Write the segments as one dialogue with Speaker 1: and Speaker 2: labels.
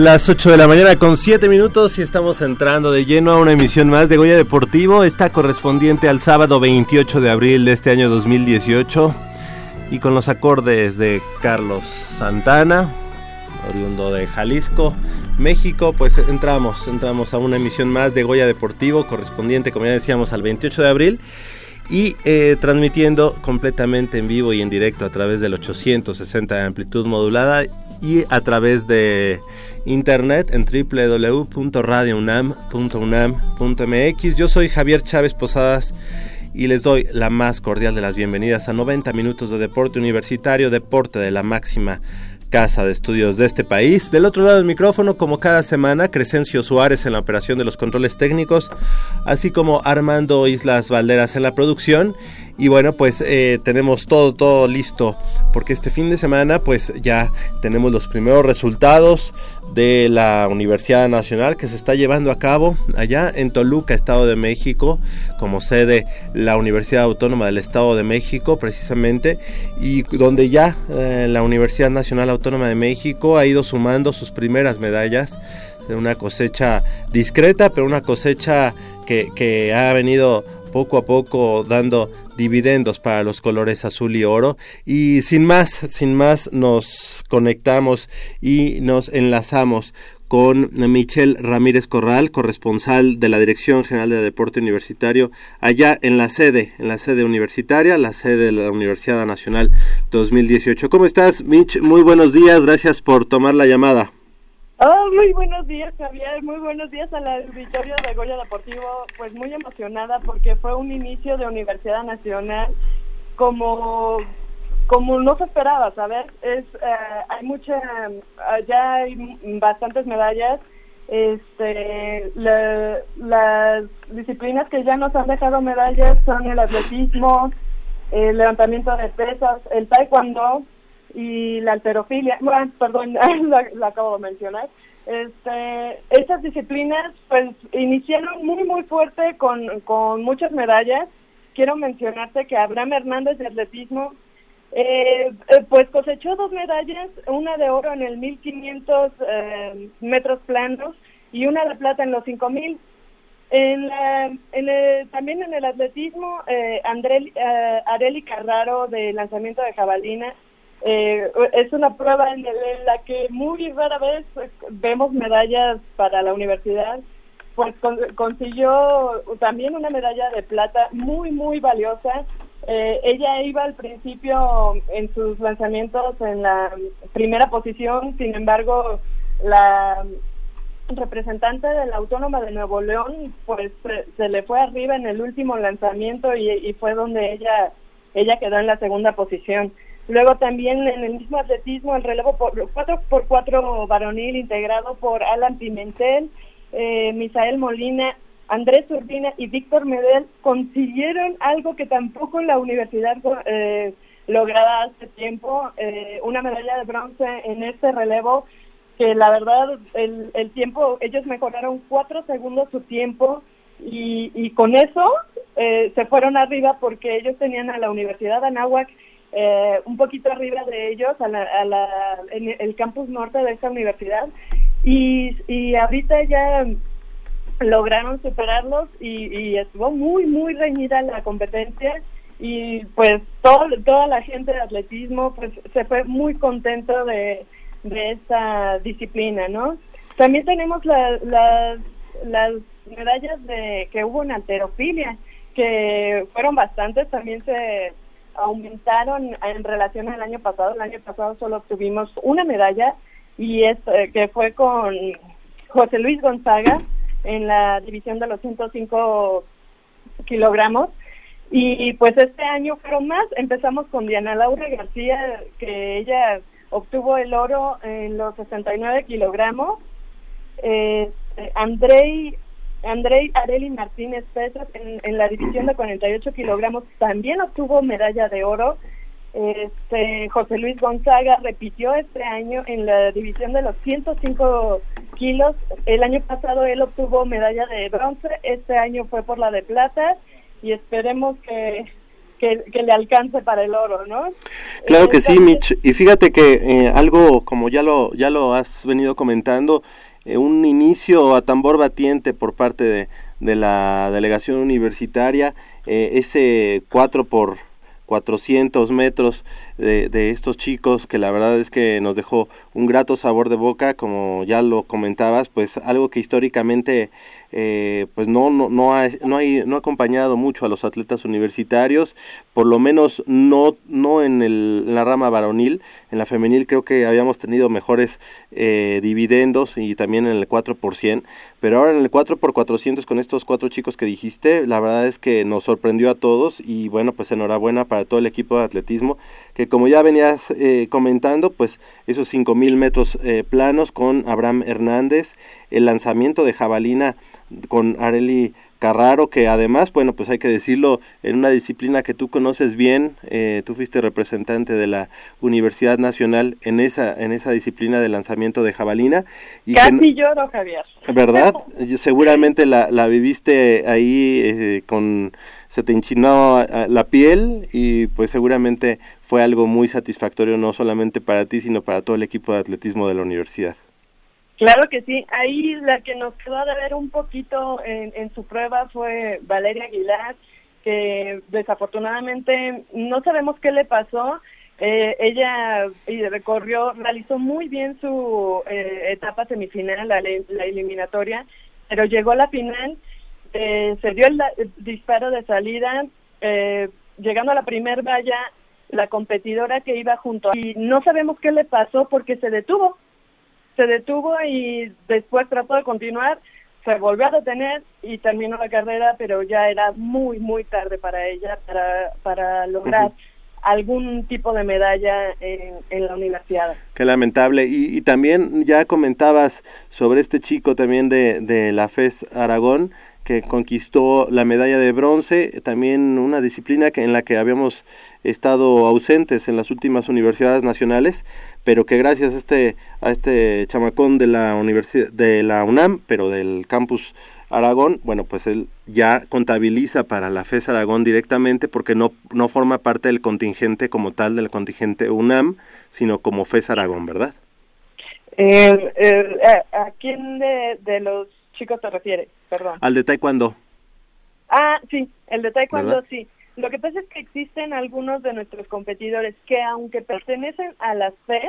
Speaker 1: Las 8 de la mañana con 7 minutos y estamos entrando de lleno a una emisión más de Goya Deportivo, esta correspondiente al sábado 28 de abril de este año 2018 y con los acordes de Carlos Santana, oriundo de Jalisco, México, pues entramos, entramos a una emisión más de Goya Deportivo correspondiente, como ya decíamos, al 28 de abril. Y eh, transmitiendo completamente en vivo y en directo a través del 860 de amplitud modulada y a través de internet en www.radiounam.unam.mx. Yo soy Javier Chávez Posadas y les doy la más cordial de las bienvenidas a 90 minutos de deporte universitario, deporte de la máxima casa de estudios de este país. Del otro lado del micrófono, como cada semana, Crescencio Suárez en la operación de los controles técnicos, así como Armando Islas Valderas en la producción y bueno, pues eh, tenemos todo, todo listo, porque este fin de semana pues ya tenemos los primeros resultados de la Universidad Nacional que se está llevando a cabo allá en Toluca, Estado de México, como sede la Universidad Autónoma del Estado de México precisamente, y donde ya eh, la Universidad Nacional Autónoma de México ha ido sumando sus primeras medallas de una cosecha discreta, pero una cosecha que, que ha venido poco a poco dando dividendos para los colores azul y oro. Y sin más, sin más, nos conectamos y nos enlazamos con Michelle Ramírez Corral, corresponsal de la Dirección General de Deporte Universitario, allá en la sede, en la sede universitaria, la sede de la Universidad Nacional 2018. ¿Cómo estás, Mitch? Muy buenos días, gracias por tomar la llamada.
Speaker 2: Oh, muy buenos días, Javier. Muy buenos días a la auditorio de Goya Deportivo. Pues muy emocionada porque fue un inicio de Universidad Nacional como como no se esperaba, ¿sabes? Es eh, hay mucha ya hay bastantes medallas. Este las disciplinas que ya nos han dejado medallas son el atletismo, el levantamiento de pesas, el taekwondo, y la alterofilia, bueno, perdón, la, acabo de mencionar. Este, estas disciplinas pues iniciaron muy muy fuerte con, con muchas medallas. Quiero mencionarte que Abraham Hernández de atletismo eh, eh, pues cosechó dos medallas, una de oro en el 1500 eh, metros planos y una de plata en los 5000. En, también en el atletismo, eh, André, Areli Carraro de lanzamiento de jabalina eh, es una prueba en, la que muy rara vez vemos medallas para la universidad. Pues consiguió también una medalla de plata muy, muy valiosa. Eh, ella iba al principio en sus lanzamientos en la primera posición, sin embargo, la representante de la Autónoma de Nuevo León, pues se, le fue arriba en el último lanzamiento y, fue donde ella ella quedó en la segunda posición. Luego también en el mismo atletismo, el relevo por 4x4 varonil integrado por Alan Pimentel, eh, Misael Molina, Andrés Urbina y Víctor Medel consiguieron algo que tampoco la universidad eh, lograba hace tiempo, eh, una medalla de bronce en este relevo que la verdad el, el tiempo, ellos mejoraron cuatro segundos su tiempo y, con eso eh, se fueron arriba porque ellos tenían a la Universidad de Anáhuac eh, un poquito arriba de ellos, a la, a la, en el campus norte de esta universidad y, y ahorita ya lograron superarlos y, y estuvo muy, muy reñida la competencia y pues todo, toda la gente de atletismo pues se fue muy contento de de esta disciplina, ¿no? También tenemos las medallas de que hubo en alterofilia, que fueron bastantes, también se aumentaron en relación al año pasado. El año pasado solo obtuvimos una medalla y es eh, que fue con José Luis Gonzaga en la división de los 105 kilogramos. Y pues este año fueron más. Empezamos con Diana Laura García, que ella obtuvo el oro en los 69 kilogramos. Eh, Andrei, Andrei Areli Martínez Petras en, la división de 48 kilogramos también obtuvo medalla de oro. Este, José Luis Gonzaga repitió este año en la división de los 105 kilos. El año pasado él obtuvo medalla de bronce, este año fue por la de plata y esperemos que que, le alcance para el oro, ¿no?
Speaker 1: Claro que sí, Mitch. Y fíjate que eh, algo como ya lo ya lo has venido comentando, eh, un inicio a tambor batiente por parte de, de la delegación universitaria, eh, ese 4 por 400 metros de, de, estos chicos que la verdad es que nos dejó un grato sabor de boca como ya lo comentabas pues algo que históricamente eh, pues no no no ha, no hay no ha acompañado mucho a los atletas universitarios por lo menos no no en, el, en la rama varonil en la femenil creo que habíamos tenido mejores eh, dividendos y también en el 4 por pero ahora en el 4 por 400 con estos cuatro chicos que dijiste la verdad es que nos sorprendió a todos y bueno pues enhorabuena para todo el equipo de atletismo que como ya venías eh, comentando pues esos cinco mil metros eh, planos con Abraham Hernández el lanzamiento de jabalina con Areli Carraro, que además, bueno, pues hay que decirlo, en una disciplina que tú conoces bien, eh, tú fuiste representante de la Universidad Nacional en esa, en esa disciplina de lanzamiento de jabalina.
Speaker 2: Y Casi lloro, Javier.
Speaker 1: ¿Verdad? Seguramente la, la viviste ahí eh, con se te enchinó la piel y pues seguramente fue algo muy satisfactorio no solamente para ti sino para todo el equipo de atletismo de la universidad.
Speaker 2: Claro que sí, ahí la que nos quedó de ver un poquito en, su prueba fue Valeria Aguilar, que desafortunadamente no sabemos qué le pasó. Eh, ella recorrió, realizó muy bien su eh, etapa semifinal, la, eliminatoria, pero llegó a la final, eh, se dio el, disparo de salida, llegando a la primer valla, la competidora que iba junto a... Y no sabemos qué le pasó porque se detuvo, se detuvo y después trató de continuar, se volvió a detener y terminó la carrera, pero ya era muy, muy tarde para ella para, para lograr algún tipo de medalla en, en, la universidad.
Speaker 1: Qué lamentable. Y, y, también ya comentabas sobre este chico también de, de la FES Aragón, que conquistó la medalla de bronce, también una disciplina que en la que habíamos estado ausentes en las últimas universidades nacionales, pero que gracias a este a este chamacón de la universidad de la UNAM, pero del campus Aragón, bueno, pues él ya contabiliza para la FES Aragón directamente porque no no forma parte del contingente como tal del contingente UNAM, sino como FES Aragón, ¿verdad?
Speaker 2: Eh, eh, ¿A quién de, de los chicos te refieres? Perdón.
Speaker 1: Al de taekwondo.
Speaker 2: Ah, sí, el de taekwondo sí. Lo que pasa es que existen algunos de nuestros competidores que aunque pertenecen a la FED,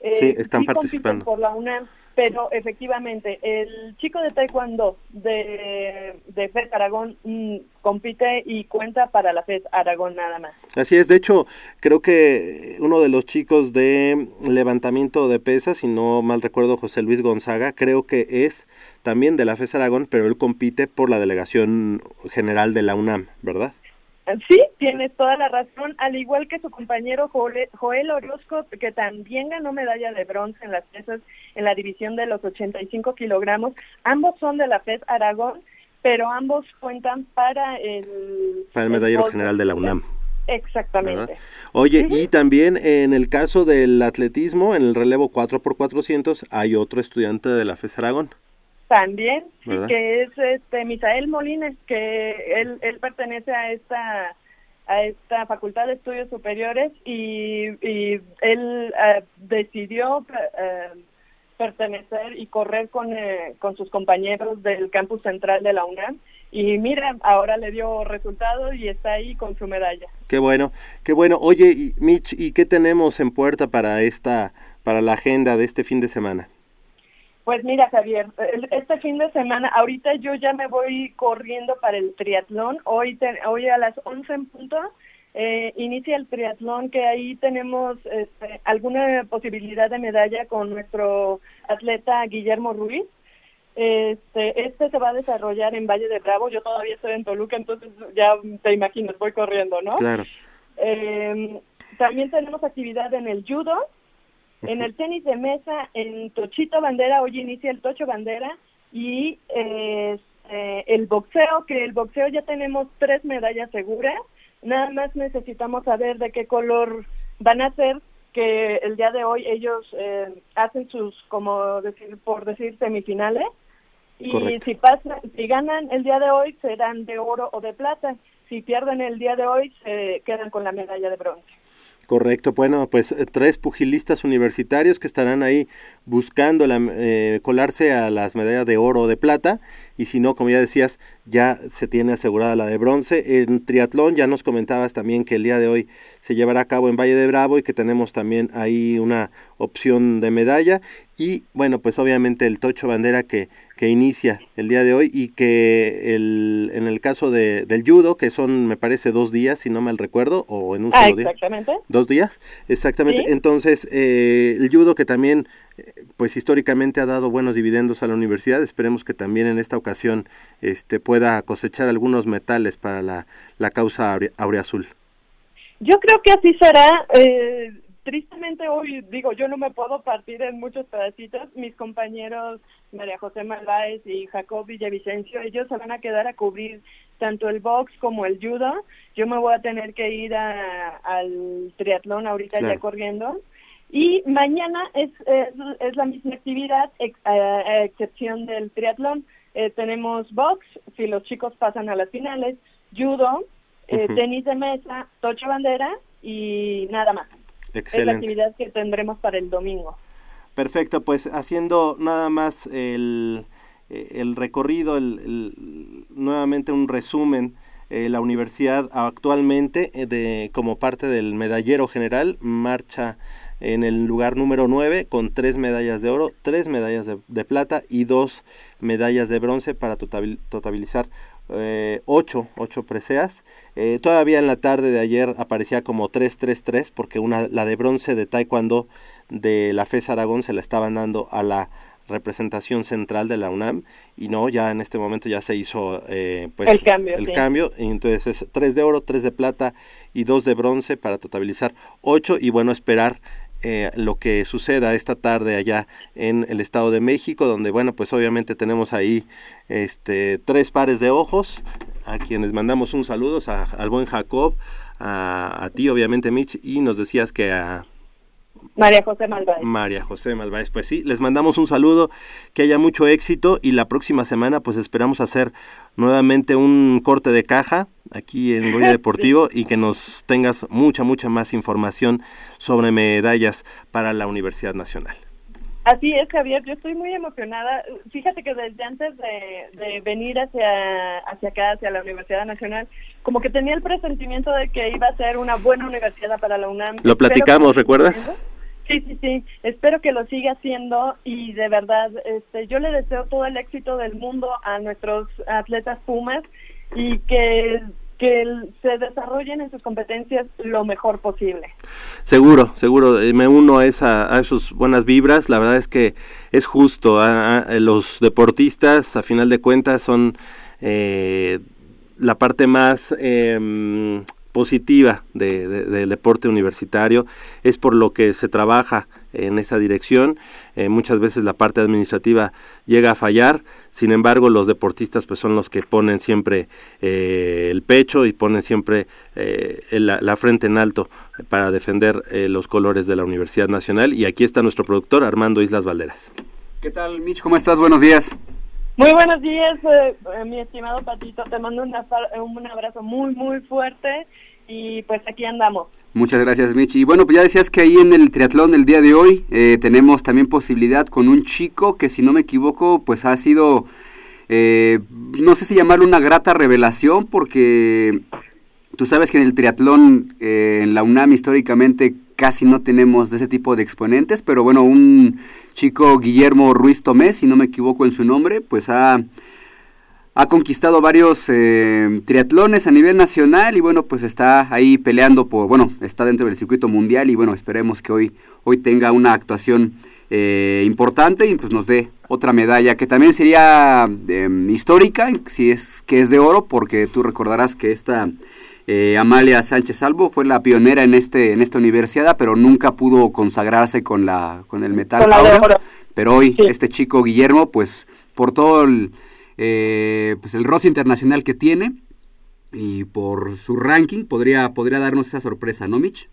Speaker 1: eh, sí, están participando
Speaker 2: por la UNAM, pero efectivamente el chico de taekwondo de, de FED Aragón mm, compite y cuenta para la FED Aragón nada más.
Speaker 1: Así es, de hecho creo que uno de los chicos de levantamiento de pesas, si no mal recuerdo José Luis Gonzaga, creo que es también de la FES Aragón, pero él compite por la delegación general de la UNAM, ¿verdad?
Speaker 2: Sí, tienes toda la razón, al igual que su compañero Joel, Orozco, que también ganó medalla de bronce en las pesas en la división de los 85 kilogramos. Ambos son de la FED Aragón, pero ambos cuentan para el...
Speaker 1: Para el medallero general de la UNAM.
Speaker 2: Exactamente.
Speaker 1: Oye, y también en el caso del atletismo, en el relevo 4x400, hay otro estudiante de la FES Aragón.
Speaker 2: También, que es este Misael Molines, que él, él pertenece a esta a esta Facultad de Estudios Superiores y, y él eh, decidió eh, pertenecer y correr con, eh, con sus compañeros del campus central de la UNAM y mira, ahora le dio resultado y está ahí con su medalla.
Speaker 1: Qué bueno, qué bueno. Oye, Mitch, ¿y qué tenemos en puerta para esta para la agenda de este fin de semana?
Speaker 2: Pues mira, Javier, este fin de semana, ahorita yo ya me voy corriendo para el triatlón. Hoy, hoy a las 11 en punto eh, inicia el triatlón, que ahí tenemos este, alguna posibilidad de medalla con nuestro atleta Guillermo Ruiz. Este, este se va a desarrollar en Valle de Bravo. Yo todavía estoy en Toluca, entonces ya te imaginas, voy corriendo, ¿no?
Speaker 1: Claro.
Speaker 2: Eh, también tenemos actividad en el judo en el tenis de mesa, en Tochito Bandera, hoy inicia el Tocho Bandera y eh, el boxeo, que el boxeo ya tenemos tres medallas seguras, nada más necesitamos saber de qué color van a ser, que el día de hoy ellos eh, hacen sus, como decir, por decir, semifinales, y si pasan, si ganan el día de hoy serán de oro o de plata, si pierden el día de hoy se quedan con la medalla de bronce.
Speaker 1: Correcto, bueno, pues eh, tres pugilistas universitarios que estarán ahí buscando la, eh, colarse a las medallas de oro o de plata. Y si no, como ya decías, ya se tiene asegurada la de bronce. En triatlón ya nos comentabas también que el día de hoy se llevará a cabo en Valle de Bravo y que tenemos también ahí una opción de medalla. Y bueno, pues obviamente el Tocho Bandera que que inicia el día de hoy y que el, en el caso de, del judo, que son, me parece, dos días, si no mal recuerdo, o en un
Speaker 2: ah,
Speaker 1: solo
Speaker 2: exactamente.
Speaker 1: día. Dos días, exactamente. Entonces, eh, el judo que también, pues históricamente ha dado buenos dividendos a la universidad, esperemos que también en esta ocasión este, pueda cosechar algunos metales para la, la causa aureazul.
Speaker 2: Yo creo que así será. Eh tristemente hoy digo, yo no me puedo partir en muchos pedacitos. Mis compañeros María José Malváez y Jacob Villavicencio, ellos se van a quedar a cubrir tanto el box como el judo. Yo me voy a tener que ir al triatlón ahorita ya corriendo. Y mañana es, es, la misma actividad, a, excepción del triatlón. Eh, tenemos box, si los chicos pasan a las finales, judo, eh, tenis de mesa, tocha bandera y nada más. Es la actividad que tendremos para el domingo.
Speaker 1: Perfecto, pues haciendo nada más el, el recorrido, el, nuevamente un resumen. Eh, la universidad actualmente, eh, de, como parte del medallero general, marcha en el lugar número 9 con tres medallas de oro, tres medallas de, plata y dos medallas de bronce para totalizar eh, ocho, ocho preseas. Eh, todavía en la tarde de ayer aparecía como 3-3-3 porque una, la de bronce de Taekwondo de la FES Aragón se la estaban dando a la representación central de la UNAM y no, ya en este momento ya se hizo eh, pues
Speaker 2: el cambio.
Speaker 1: El cambio, y entonces es 3 de oro, 3 de plata y 2 de bronce para totalizar 8 y bueno, esperar eh, lo que suceda esta tarde allá en el Estado de México, donde bueno, pues obviamente tenemos ahí este tres pares de ojos, a quienes mandamos un saludo, a, al buen Jacob, a, a ti obviamente Mitch, y nos decías que a
Speaker 2: María José Malváez.
Speaker 1: María José Malváez, pues sí, les mandamos un saludo, que haya mucho éxito y la próxima semana pues esperamos hacer nuevamente un corte de caja aquí en Goya Deportivo y que nos tengas mucha, mucha más información sobre medallas para la Universidad Nacional.
Speaker 2: Así es, Javier, yo estoy muy emocionada. Fíjate que desde antes de, venir hacia, hacia acá, hacia la Universidad Nacional, como que tenía el presentimiento de que iba a ser una buena universidad para la UNAM.
Speaker 1: Lo platicamos, ¿recuerdas?
Speaker 2: Sí, sí, sí. Espero que lo siga haciendo y de verdad, este, yo le deseo todo el éxito del mundo a nuestros atletas Pumas y que que se desarrollen en sus competencias lo mejor posible.
Speaker 1: Seguro, seguro, eh, me uno a, esa, a esas buenas vibras, la verdad es que es justo, los deportistas a final de cuentas son eh, la parte más eh, positiva de, del deporte universitario, es por lo que se trabaja en esa dirección. Eh, muchas veces la parte administrativa llega a fallar, sin embargo los deportistas pues son los que ponen siempre eh, el pecho y ponen siempre eh, la, frente en alto para defender los colores de la Universidad Nacional. Y aquí está nuestro productor Armando Islas Valderas.
Speaker 3: ¿Qué tal, Mitch? ¿Cómo estás? Buenos días.
Speaker 2: Muy buenos días, mi estimado Patito. Te mando un abrazo muy, muy fuerte y pues aquí andamos.
Speaker 3: Muchas gracias, Michi. Y bueno, pues ya decías que ahí en el triatlón del día de hoy eh, tenemos también posibilidad con un chico que, si no me equivoco, pues ha sido, eh, no sé si llamarlo una grata revelación, porque tú sabes que en el triatlón, eh, en la UNAM históricamente casi no tenemos de ese tipo de exponentes, pero bueno, un chico Guillermo Ruiz Tomé, si no me equivoco en su nombre, pues ha ha conquistado varios eh, triatlones a nivel nacional y bueno, pues está ahí peleando por, bueno, está dentro del circuito mundial y bueno, esperemos que hoy, hoy tenga una actuación eh, importante y pues nos dé otra medalla que también sería em, histórica, si es que es de oro, porque tú recordarás que esta eh, Amalia Sánchez Salvo fue la pionera en este en esta universidad, pero nunca pudo consagrarse con la con el metal Pero hoy este chico Guillermo, pues por todo el eh, pues el roce internacional que tiene y por su ranking podría, podría darnos esa sorpresa, ¿no, Mitch?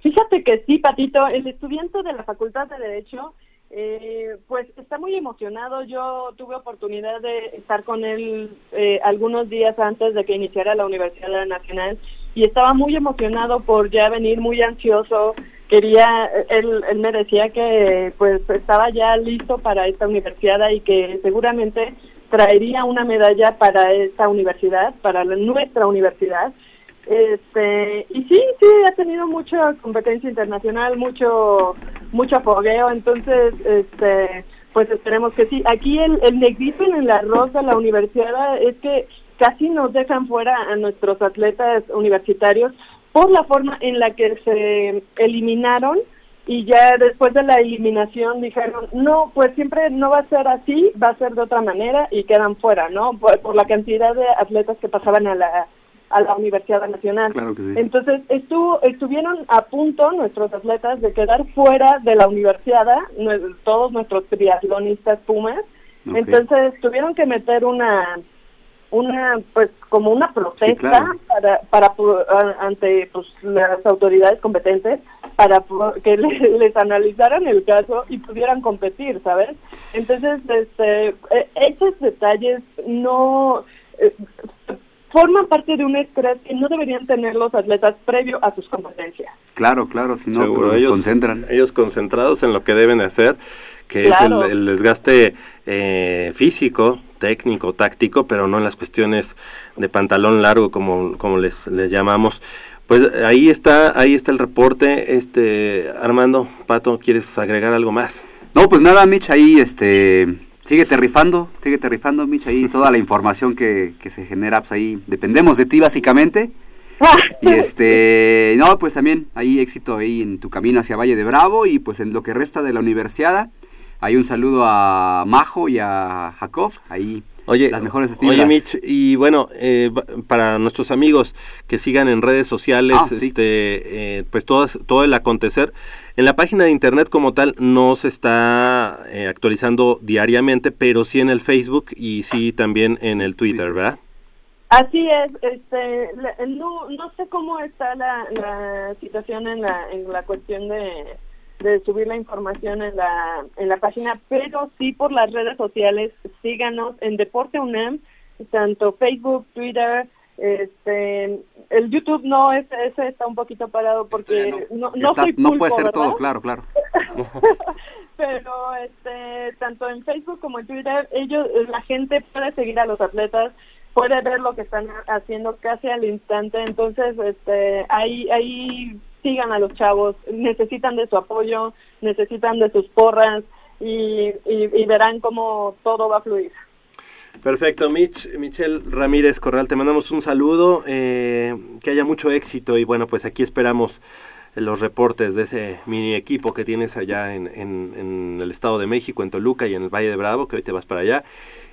Speaker 2: Fíjate que sí, Patito, el estudiante de la Facultad de Derecho, eh, pues está muy emocionado. Yo tuve oportunidad de estar con él eh, algunos días antes de que iniciara la Universidad Nacional y estaba muy emocionado por ya venir muy ansioso. Quería, él, él me decía que pues estaba ya listo para esta universidad y que seguramente traería una medalla para esta universidad, para nuestra universidad. Este, y sí, sí, ha tenido mucha competencia internacional, mucho mucho fogueo, entonces, este, pues esperemos que sí. Aquí el, el negrito en el arroz de la universidad es que casi nos dejan fuera a nuestros atletas universitarios por la forma en la que se eliminaron y ya después de la eliminación dijeron, no, pues siempre no va a ser así, va a ser de otra manera y quedan fuera, ¿no? Por, la cantidad de atletas que pasaban a la, a la Universidad Nacional. Entonces, estuvo, estuvieron a punto nuestros atletas de quedar fuera de la universidad, todos nuestros triatlonistas Pumas. Entonces, tuvieron que meter una una pues como una protesta para para ante pues las autoridades competentes para que les analizaran el caso y pudieran competir sabes entonces este e, esos detalles no eh, forman parte de un estrés que no deberían tener los atletas previo a sus competencias
Speaker 3: claro claro si no pues, ellos concentran
Speaker 1: ellos concentrados en lo que deben hacer que es el, desgaste eh, físico, técnico, táctico, pero no en las cuestiones de pantalón largo como, como les, les llamamos. Pues ahí está, ahí está el reporte. Este Armando, Pato, ¿quieres agregar algo más?
Speaker 3: No, pues nada, Mitch, ahí este síguete rifando, síguete rifando, Mitch, ahí toda la información que, que se genera, pues ahí dependemos de ti básicamente. y este, no, pues también ahí éxito ahí en tu camino hacia Valle de Bravo y pues en lo que resta de la universidad hay un saludo a Majo y a Jacob, ahí
Speaker 1: Oye, las mejores Oye, Mitch, y bueno, eh, para nuestros amigos que sigan en redes sociales, ah, este, eh, pues todo, todo el acontecer, en la página de internet como tal no se está eh, actualizando diariamente, pero sí en el Facebook y sí también en el Twitter, ¿verdad?
Speaker 2: Así es, este, no, no sé cómo está la, la situación en la, en la cuestión de de subir la información en la, en la página, pero sí por las redes sociales, síganos en Deporte UNAM, tanto Facebook, Twitter, este, el YouTube no, ese, ese está un poquito parado porque no, no,
Speaker 3: no puede ser todo, claro, claro.
Speaker 2: pero este tanto en Facebook como en Twitter ellos la gente puede seguir a los atletas puede ver lo que están haciendo casi al instante entonces este ahí ahí sigan a los chavos necesitan de su apoyo necesitan de sus porras y, verán cómo todo va a fluir
Speaker 1: Perfecto, Mitch, Michelle Ramírez Corral, te mandamos un saludo, eh, que haya mucho éxito y bueno, pues aquí esperamos los reportes de ese mini equipo que tienes allá en, el Estado de México, en Toluca y en el Valle de Bravo, que hoy te vas para allá,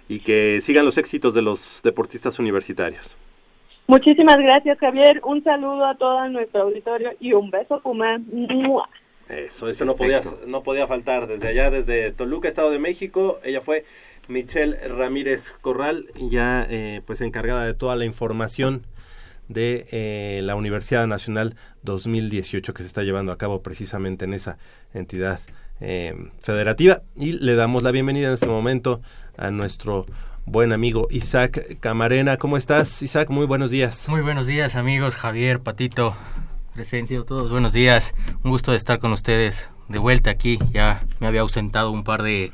Speaker 1: y que sigan los éxitos de los deportistas universitarios.
Speaker 2: Muchísimas gracias, Javier. Un saludo a todo nuestro auditorio y un beso, Puma.
Speaker 1: Eso, eso no podía, no podía faltar. Desde allá, desde Toluca, Estado de México, ella fue Michelle Ramírez Corral, ya eh, pues encargada de toda la información de eh, la Universidad Nacional 2018 que se está llevando a cabo precisamente en esa entidad eh, federativa. Y le damos la bienvenida en este momento a nuestro buen amigo Isaac Camarena. ¿Cómo estás, Isaac? Muy buenos días.
Speaker 4: Muy buenos días, amigos. Javier, Patito, presencia, todos buenos días. Un gusto de estar con ustedes de vuelta aquí. Ya me había ausentado un par de,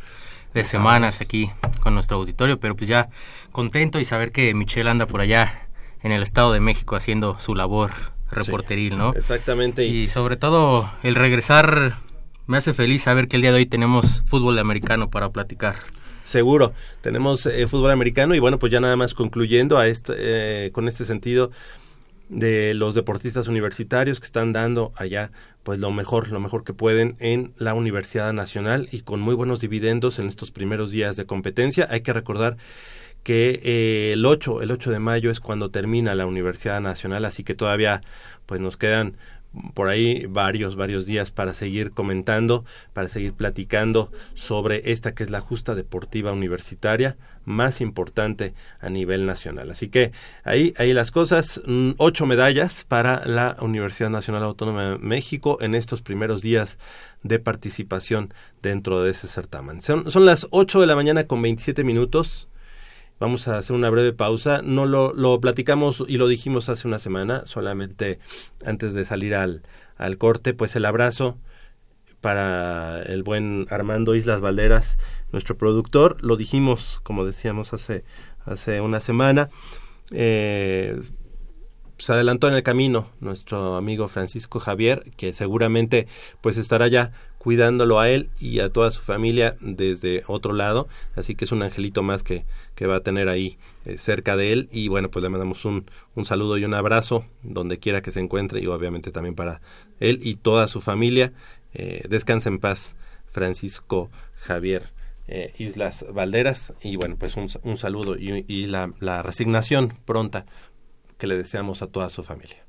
Speaker 4: de semanas aquí con nuestro auditorio, pero pues ya contento y saber que Michelle anda por allá en el Estado de México haciendo su labor reporteril, ¿no?
Speaker 1: Exactamente.
Speaker 4: Y sobre todo el regresar me hace feliz saber que el día de hoy tenemos fútbol americano para platicar.
Speaker 1: Seguro, tenemos eh, fútbol americano y bueno, pues ya nada más concluyendo a este, eh, con este sentido de los deportistas universitarios que están dando allá pues lo mejor, lo mejor que pueden en la Universidad Nacional y con muy buenos dividendos en estos primeros días de competencia. Hay que recordar que eh, el 8, el 8 de mayo es cuando termina la Universidad Nacional, así que todavía pues nos quedan por ahí varios, varios días para seguir comentando, para seguir platicando sobre esta que es la justa deportiva universitaria más importante a nivel nacional. Así que ahí, ahí las cosas, mm, ocho medallas para la Universidad Nacional Autónoma de México en estos primeros días de participación dentro de ese certamen. Son, son las ocho de la mañana con veintisiete minutos. Vamos a hacer una breve pausa. No lo, lo platicamos y lo dijimos hace una semana, solamente antes de salir al, al corte, pues el abrazo para el buen Armando Islas Valderas, nuestro productor. Lo dijimos, como decíamos hace, hace una semana. Eh, se adelantó en el camino nuestro amigo Francisco Javier, que seguramente pues estará ya cuidándolo a él y a toda su familia desde otro lado, así que es un angelito más que, que va a tener ahí eh, cerca de él y bueno pues le mandamos un, un saludo y un abrazo donde quiera que se encuentre y obviamente también para él y toda su familia, eh, descansa en paz Francisco Javier. Eh, Islas Valderas y bueno pues un, un saludo y, la resignación pronta que le deseamos a toda su familia.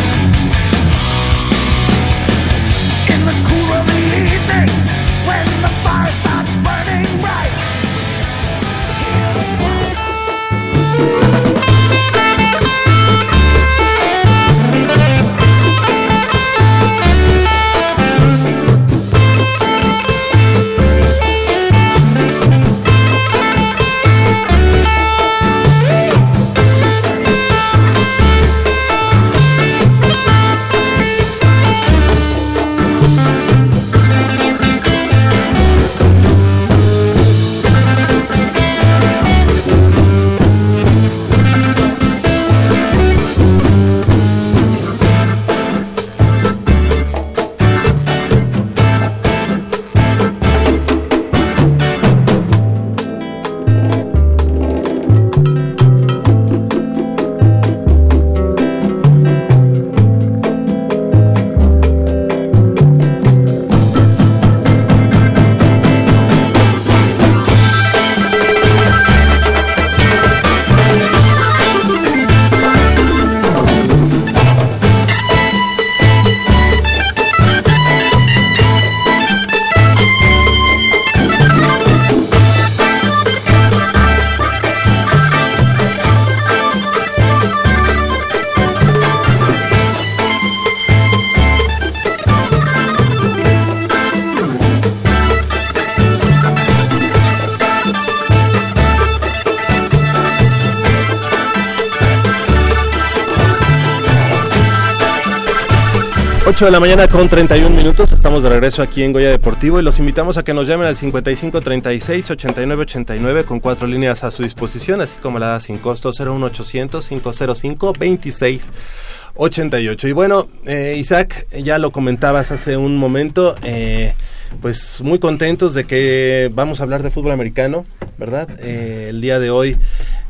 Speaker 1: 8 de la mañana con 31 minutos, estamos de regreso aquí en Goya Deportivo y los invitamos a que nos llamen al 5536-8989 con cuatro líneas a su disposición, así como la da sin costo 01800-505-2688. Y bueno, eh, Isaac, ya lo comentabas hace un momento, eh, pues muy contentos de que vamos a hablar de fútbol americano, ¿verdad? Eh, el día de hoy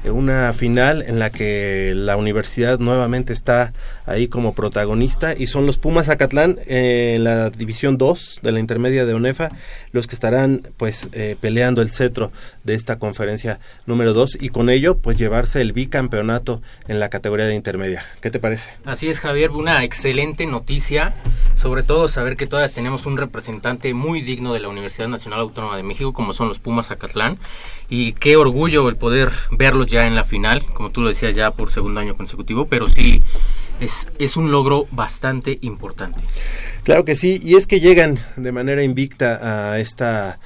Speaker 1: una final en la que la universidad nuevamente está ahí como protagonista y son los Pumas Acatlán eh, en la división 2 de la intermedia de ONEFA los que estarán pues eh, peleando el cetro de esta conferencia número 2 y con ello pues llevarse el bicampeonato en la categoría de intermedia. ¿Qué te parece?
Speaker 4: Así es Javier, una excelente noticia, sobre todo saber que todavía tenemos un representante muy digno de la Universidad Nacional Autónoma de México como son los Pumas Acatlán y qué orgullo el poder verlos ya en la final, como tú lo decías ya por segundo año consecutivo, pero sí es, es un logro bastante importante.
Speaker 1: Claro que sí, y es que llegan de manera invicta a esta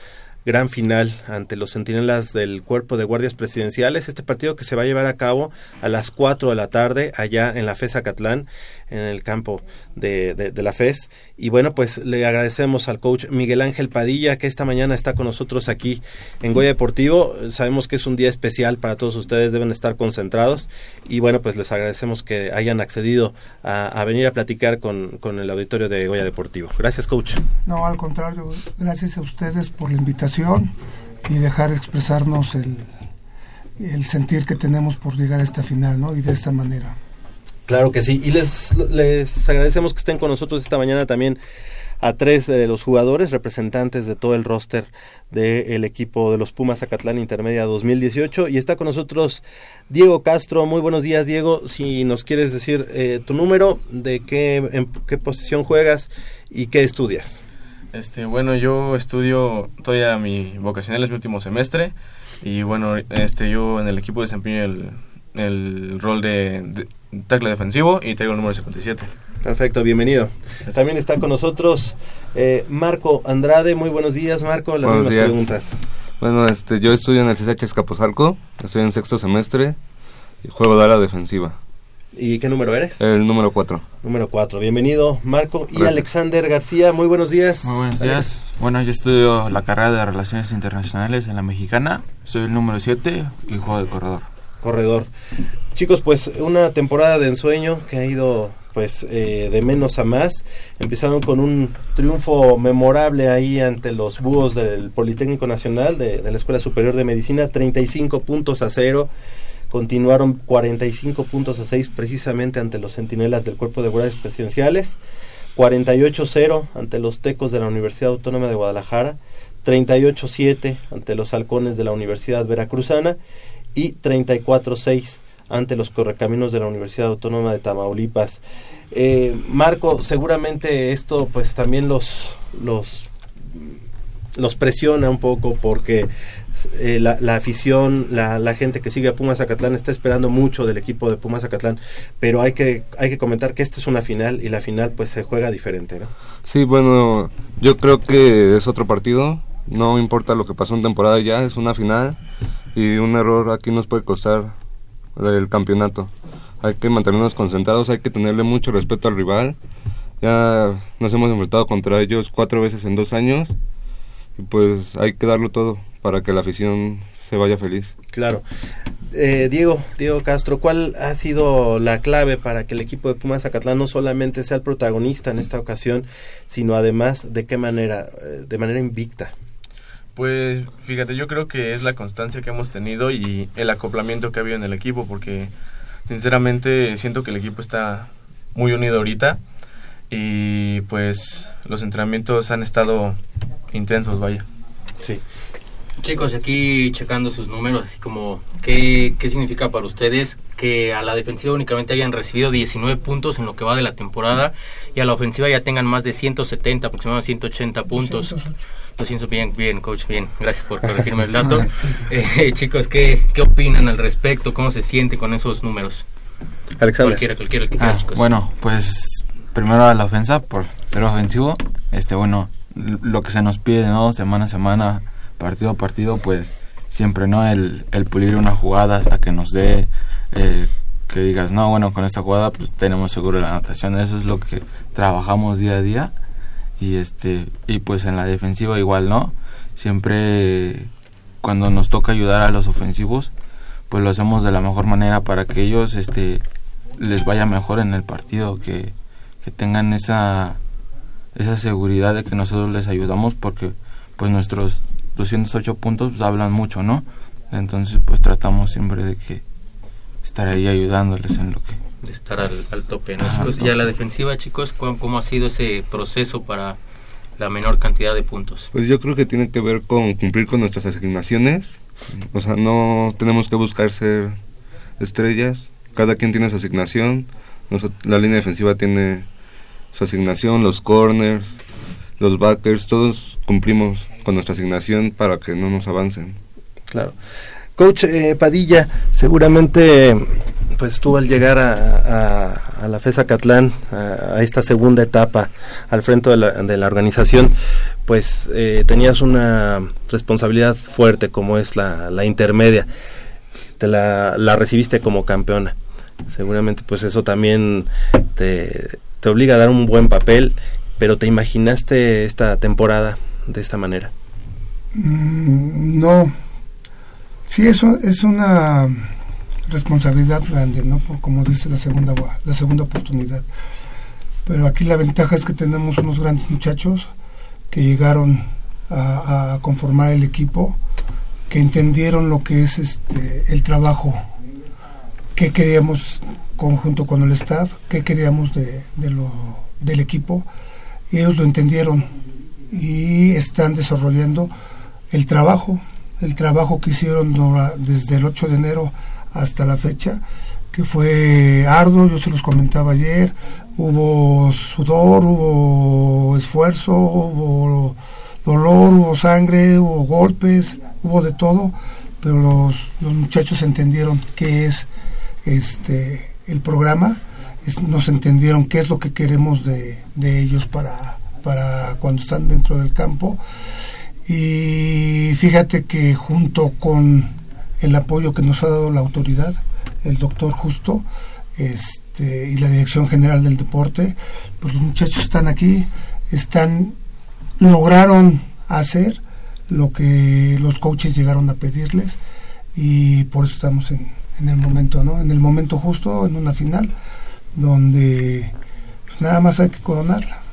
Speaker 1: gran final ante los centinelas del Cuerpo de Guardias Presidenciales. Este partido que se va a llevar a cabo a las 4 de la tarde allá en la FES Acatlán, en el campo de, de, la FES. Y bueno, pues le agradecemos al coach Miguel Ángel Padilla que esta mañana está con nosotros aquí en Goya Deportivo. Sabemos que es un día especial para todos ustedes, deben estar concentrados. Y bueno, pues les agradecemos que hayan accedido a, a venir a platicar con, con el auditorio de Goya Deportivo. Gracias, coach.
Speaker 5: No, al contrario, gracias a ustedes por la invitación y dejar expresarnos el, el sentir que tenemos por llegar a esta final, ¿no? Y de esta manera.
Speaker 1: Claro que sí. Y les, les agradecemos que estén con nosotros esta mañana también a tres de los jugadores representantes de todo el roster del equipo de los Pumas Acatlán Intermedia 2018 y está con nosotros Diego Castro. Muy buenos días Diego, si nos quieres decir eh, tu número, de qué, en qué posición juegas y qué estudias.
Speaker 6: Este, bueno, yo estudio, estoy a mi vocacional, es mi último semestre y bueno, este, yo en el equipo desempeño el, el rol de, tackle defensivo y tengo el número 57.
Speaker 1: Perfecto, bienvenido. También está con nosotros eh, Marco Andrade. Muy buenos días, Marco. Las mismas preguntas.
Speaker 7: Bueno, este, yo estudio en el CSH Escaposalco, estoy en sexto semestre y juego de ala defensiva.
Speaker 1: ¿Y qué número eres?
Speaker 7: El número 4.
Speaker 1: Número 4. Bienvenido, Marco. Y Alexander García, muy buenos días.
Speaker 8: Muy buenos días. Bueno, yo estudio la carrera de Relaciones Internacionales en la Mexicana. Soy el número 7 y juego de corredor.
Speaker 1: Corredor. Chicos, pues una temporada de ensueño que ha ido pues eh, de menos a más. Empezaron con un triunfo memorable ahí ante los búhos del Politécnico Nacional de, la Escuela Superior de Medicina, 35 puntos a cero. Continuaron 45 puntos a 6 precisamente ante los centinelas del Cuerpo de Guardias Presidenciales, 48-0 ante los Tecos de la Universidad Autónoma de Guadalajara, 38-7 ante los Halcones de la Universidad Veracruzana. Y 34-6 ante los Correcaminos de la Universidad Autónoma de Tamaulipas. Eh, Marco, seguramente esto pues también los, los, los presiona un poco porque eh, la, afición, la, gente que sigue a Pumas Zacatlán está esperando mucho del equipo de Pumas Zacatlán, pero hay que, hay que comentar que esta es una final y la final pues se juega diferente, ¿no?
Speaker 7: Sí, bueno, yo creo que es otro partido, no importa lo que pasó en temporada ya, es una final y un error aquí nos puede costar el campeonato. Hay que mantenernos concentrados, hay que tenerle mucho respeto al rival. Ya nos hemos enfrentado contra ellos cuatro veces en dos años y pues hay que darlo todo para que la afición se vaya feliz.
Speaker 1: Claro. Eh, Diego, Diego Castro, ¿cuál ha sido la clave para que el equipo de Pumas Zacatlán no solamente sea el protagonista en esta ocasión, sino además de qué manera, eh, de manera invicta?
Speaker 6: Pues fíjate, yo creo que es la constancia que hemos tenido y el acoplamiento que ha habido en el equipo, porque sinceramente siento que el equipo está muy unido ahorita y pues los entrenamientos han estado intensos, vaya.
Speaker 1: Sí.
Speaker 4: Chicos, aquí checando sus números, así como, ¿qué, ¿qué significa para ustedes que a la defensiva únicamente hayan recibido 19 puntos en lo que va de la temporada y a la ofensiva ya tengan más de 170, aproximadamente 180 puntos? 200. bien, bien, coach, bien. Gracias por corregirme el dato. Eh, chicos, ¿qué, ¿qué opinan al respecto? ¿Cómo se siente con esos números?
Speaker 1: Alexander.
Speaker 4: Cualquiera, cualquiera,
Speaker 8: ah, Bueno, pues primero a la ofensa por ser ofensivo. Este, bueno, lo que se nos pide, ¿no? Semana a semana partido a partido, pues siempre, ¿no? El, el pulir una jugada hasta que nos dé, eh, que digas, no, bueno, con esta jugada pues tenemos seguro la anotación. Eso es lo que trabajamos día a día. Y este y pues en la defensiva igual, ¿no? Siempre cuando nos toca ayudar a los ofensivos, pues lo hacemos de la mejor manera para que ellos este les vaya mejor en el partido, que, que tengan esa esa seguridad de que nosotros les ayudamos porque pues nuestros 208 puntos pues, hablan mucho, ¿no? Entonces pues tratamos siempre de que estar ahí ayudándoles en lo que...
Speaker 4: De estar al, tope, ¿no? y a la defensiva, chicos, ¿cómo, ha sido ese proceso para la menor cantidad de puntos?
Speaker 7: Pues yo creo que tiene que ver con cumplir con nuestras asignaciones. O sea, no tenemos que buscar ser estrellas. Cada quien tiene su asignación. la línea defensiva tiene su asignación, los corners, los backers, todos cumplimos con nuestra asignación para que no nos avancen.
Speaker 1: Claro. Coach eh, Padilla, seguramente pues tú al llegar a, la FESA Catlán, a, esta segunda etapa al frente de la, organización, pues eh, tenías una responsabilidad fuerte como es la, intermedia. Te la, la, recibiste como campeona. Seguramente pues eso también te, te obliga a dar un buen papel, pero ¿te imaginaste esta temporada de esta manera?
Speaker 5: Mm, no, Sí, eso es una responsabilidad grande, ¿no? Por, como dice la segunda, la segunda oportunidad. Pero aquí la ventaja es que tenemos unos grandes muchachos que llegaron a, conformar el equipo, que entendieron lo que es este el trabajo que queríamos conjunto con el staff, que queríamos de, lo, del equipo, y ellos lo entendieron y están desarrollando el trabajo el trabajo que hicieron desde el 8 de enero hasta la fecha, que fue arduo, yo se los comentaba ayer, hubo sudor, hubo esfuerzo, hubo dolor, hubo sangre, hubo golpes, hubo de todo, pero los, los muchachos entendieron qué es este el programa, nos entendieron qué es lo que queremos de, de ellos para, para cuando están dentro del campo. Y fíjate que junto con el apoyo que nos ha dado la autoridad, el doctor Justo este, y la Dirección General del Deporte, pues los muchachos están aquí, están lograron hacer lo que los coaches llegaron a pedirles y por eso estamos en, en el momento, ¿no? En el momento justo, en una final, donde pues, nada más hay que coronarla.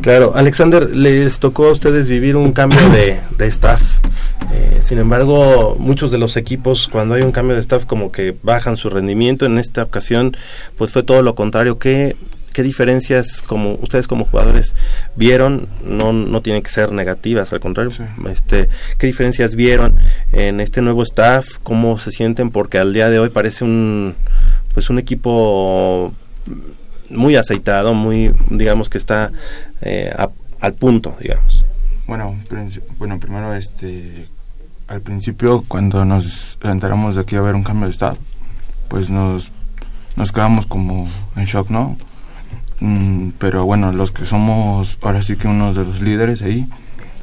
Speaker 1: Claro, Alexander, les tocó a ustedes vivir un cambio de, staff. Eh, sin embargo, muchos de los equipos, cuando hay un cambio de staff, como que bajan su rendimiento. En esta ocasión, pues fue todo lo contrario. ¿Qué, qué diferencias, como ustedes como jugadores, vieron? No, no tienen que ser negativas, al contrario. Este, ¿Qué diferencias vieron en este nuevo staff? ¿Cómo se sienten? Porque al día de hoy parece un, pues un equipo muy aceitado, muy, digamos que está eh, al punto, digamos.
Speaker 8: Bueno, bueno, primero, este, al principio, cuando nos enteramos de que iba a haber un cambio de estado, pues nos, nos quedamos como en shock, ¿no? Mm, pero bueno, los que somos ahora sí que unos de los líderes ahí,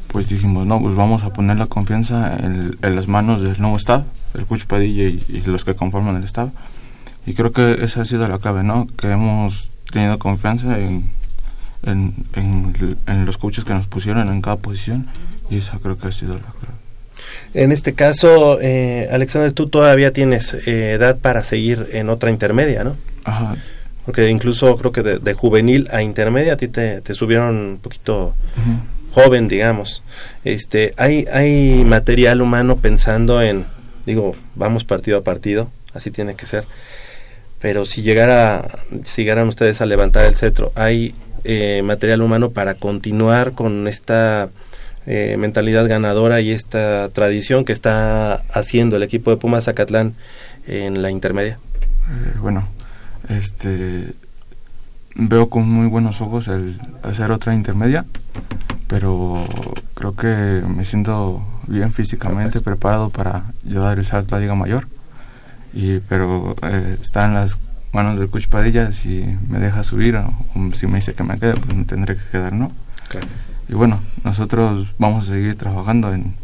Speaker 8: pues dijimos, no, pues vamos a poner la confianza en, las manos del nuevo Estado, el Coach Padilla y, y, los que conforman el Estado. Y creo que esa ha sido la clave, ¿no? Que hemos teniendo confianza en, en, los coaches que nos pusieron en cada posición y esa creo que ha sido la clave.
Speaker 1: En este caso, eh, Alexander, tú todavía tienes eh, edad para seguir en otra intermedia, ¿no?
Speaker 8: Ajá.
Speaker 1: Porque incluso creo que de, juvenil a intermedia a ti te, subieron un poquito joven, digamos. Este, hay, hay material humano pensando en, digo, vamos partido a partido, así tiene que ser pero si llegara, si llegaran ustedes a levantar el cetro, hay eh, material humano para continuar con esta eh, mentalidad ganadora y esta tradición que está haciendo el equipo de Pumas Zacatlán en la intermedia.
Speaker 8: Eh, bueno, este veo con muy buenos ojos el hacer otra intermedia, pero creo que me siento bien físicamente preparado para llevar el salto a Liga Mayor y pero eh, está en las manos del coach Padilla si me deja subir o, si me dice que me quede pues me tendré que quedar no y bueno nosotros vamos a seguir trabajando en,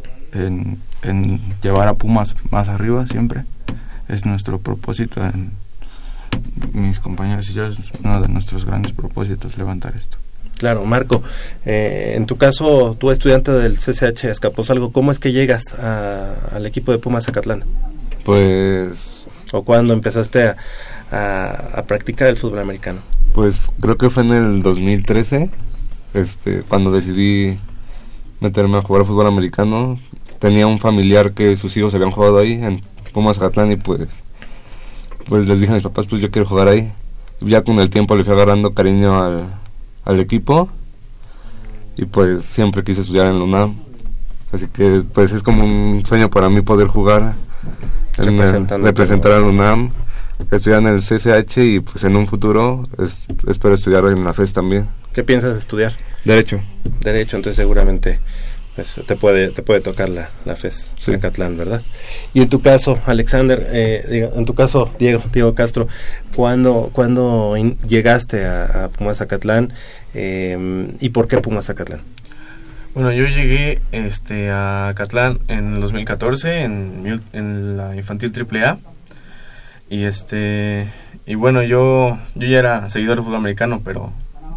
Speaker 8: en, llevar a Pumas más arriba siempre es nuestro propósito en, mis compañeros y yo es uno de nuestros grandes propósitos levantar esto.
Speaker 1: Claro, Marco, eh, en tu caso, tú estudiante del CCH Escaposalgo, ¿cómo es que llegas al equipo de Pumas Zacatlán?
Speaker 7: Pues...
Speaker 1: ¿O cuándo empezaste a, practicar el fútbol americano?
Speaker 7: Pues creo que fue en el 2013, este, cuando decidí meterme a jugar fútbol americano. Tenía un familiar que sus hijos habían jugado ahí, en Pumas Zacatlán, y pues, pues les dije a mis papás, pues yo quiero jugar ahí. Ya con el tiempo le fui agarrando cariño al, al equipo y pues siempre quise estudiar en la UNAM. Así que pues es como un sueño para mí poder jugar, en representar a la UNAM, estudiar en el CCH y pues en un futuro espero estudiar en la FES también.
Speaker 1: ¿Qué piensas estudiar?
Speaker 7: Derecho.
Speaker 1: Derecho, entonces seguramente pues, te puede te puede tocar la, la FES en Catlán, ¿verdad? Y en tu caso, Alexander, eh, en tu caso, Diego, Diego Castro, ¿cuándo, cuando llegaste a, a Pumas Zacatlán eh, y por qué Pumas Zacatlán?
Speaker 6: Bueno, yo llegué este, a Catlán en el 2014 en, en la infantil AAA y este y bueno yo yo ya era seguidor de fútbol americano pero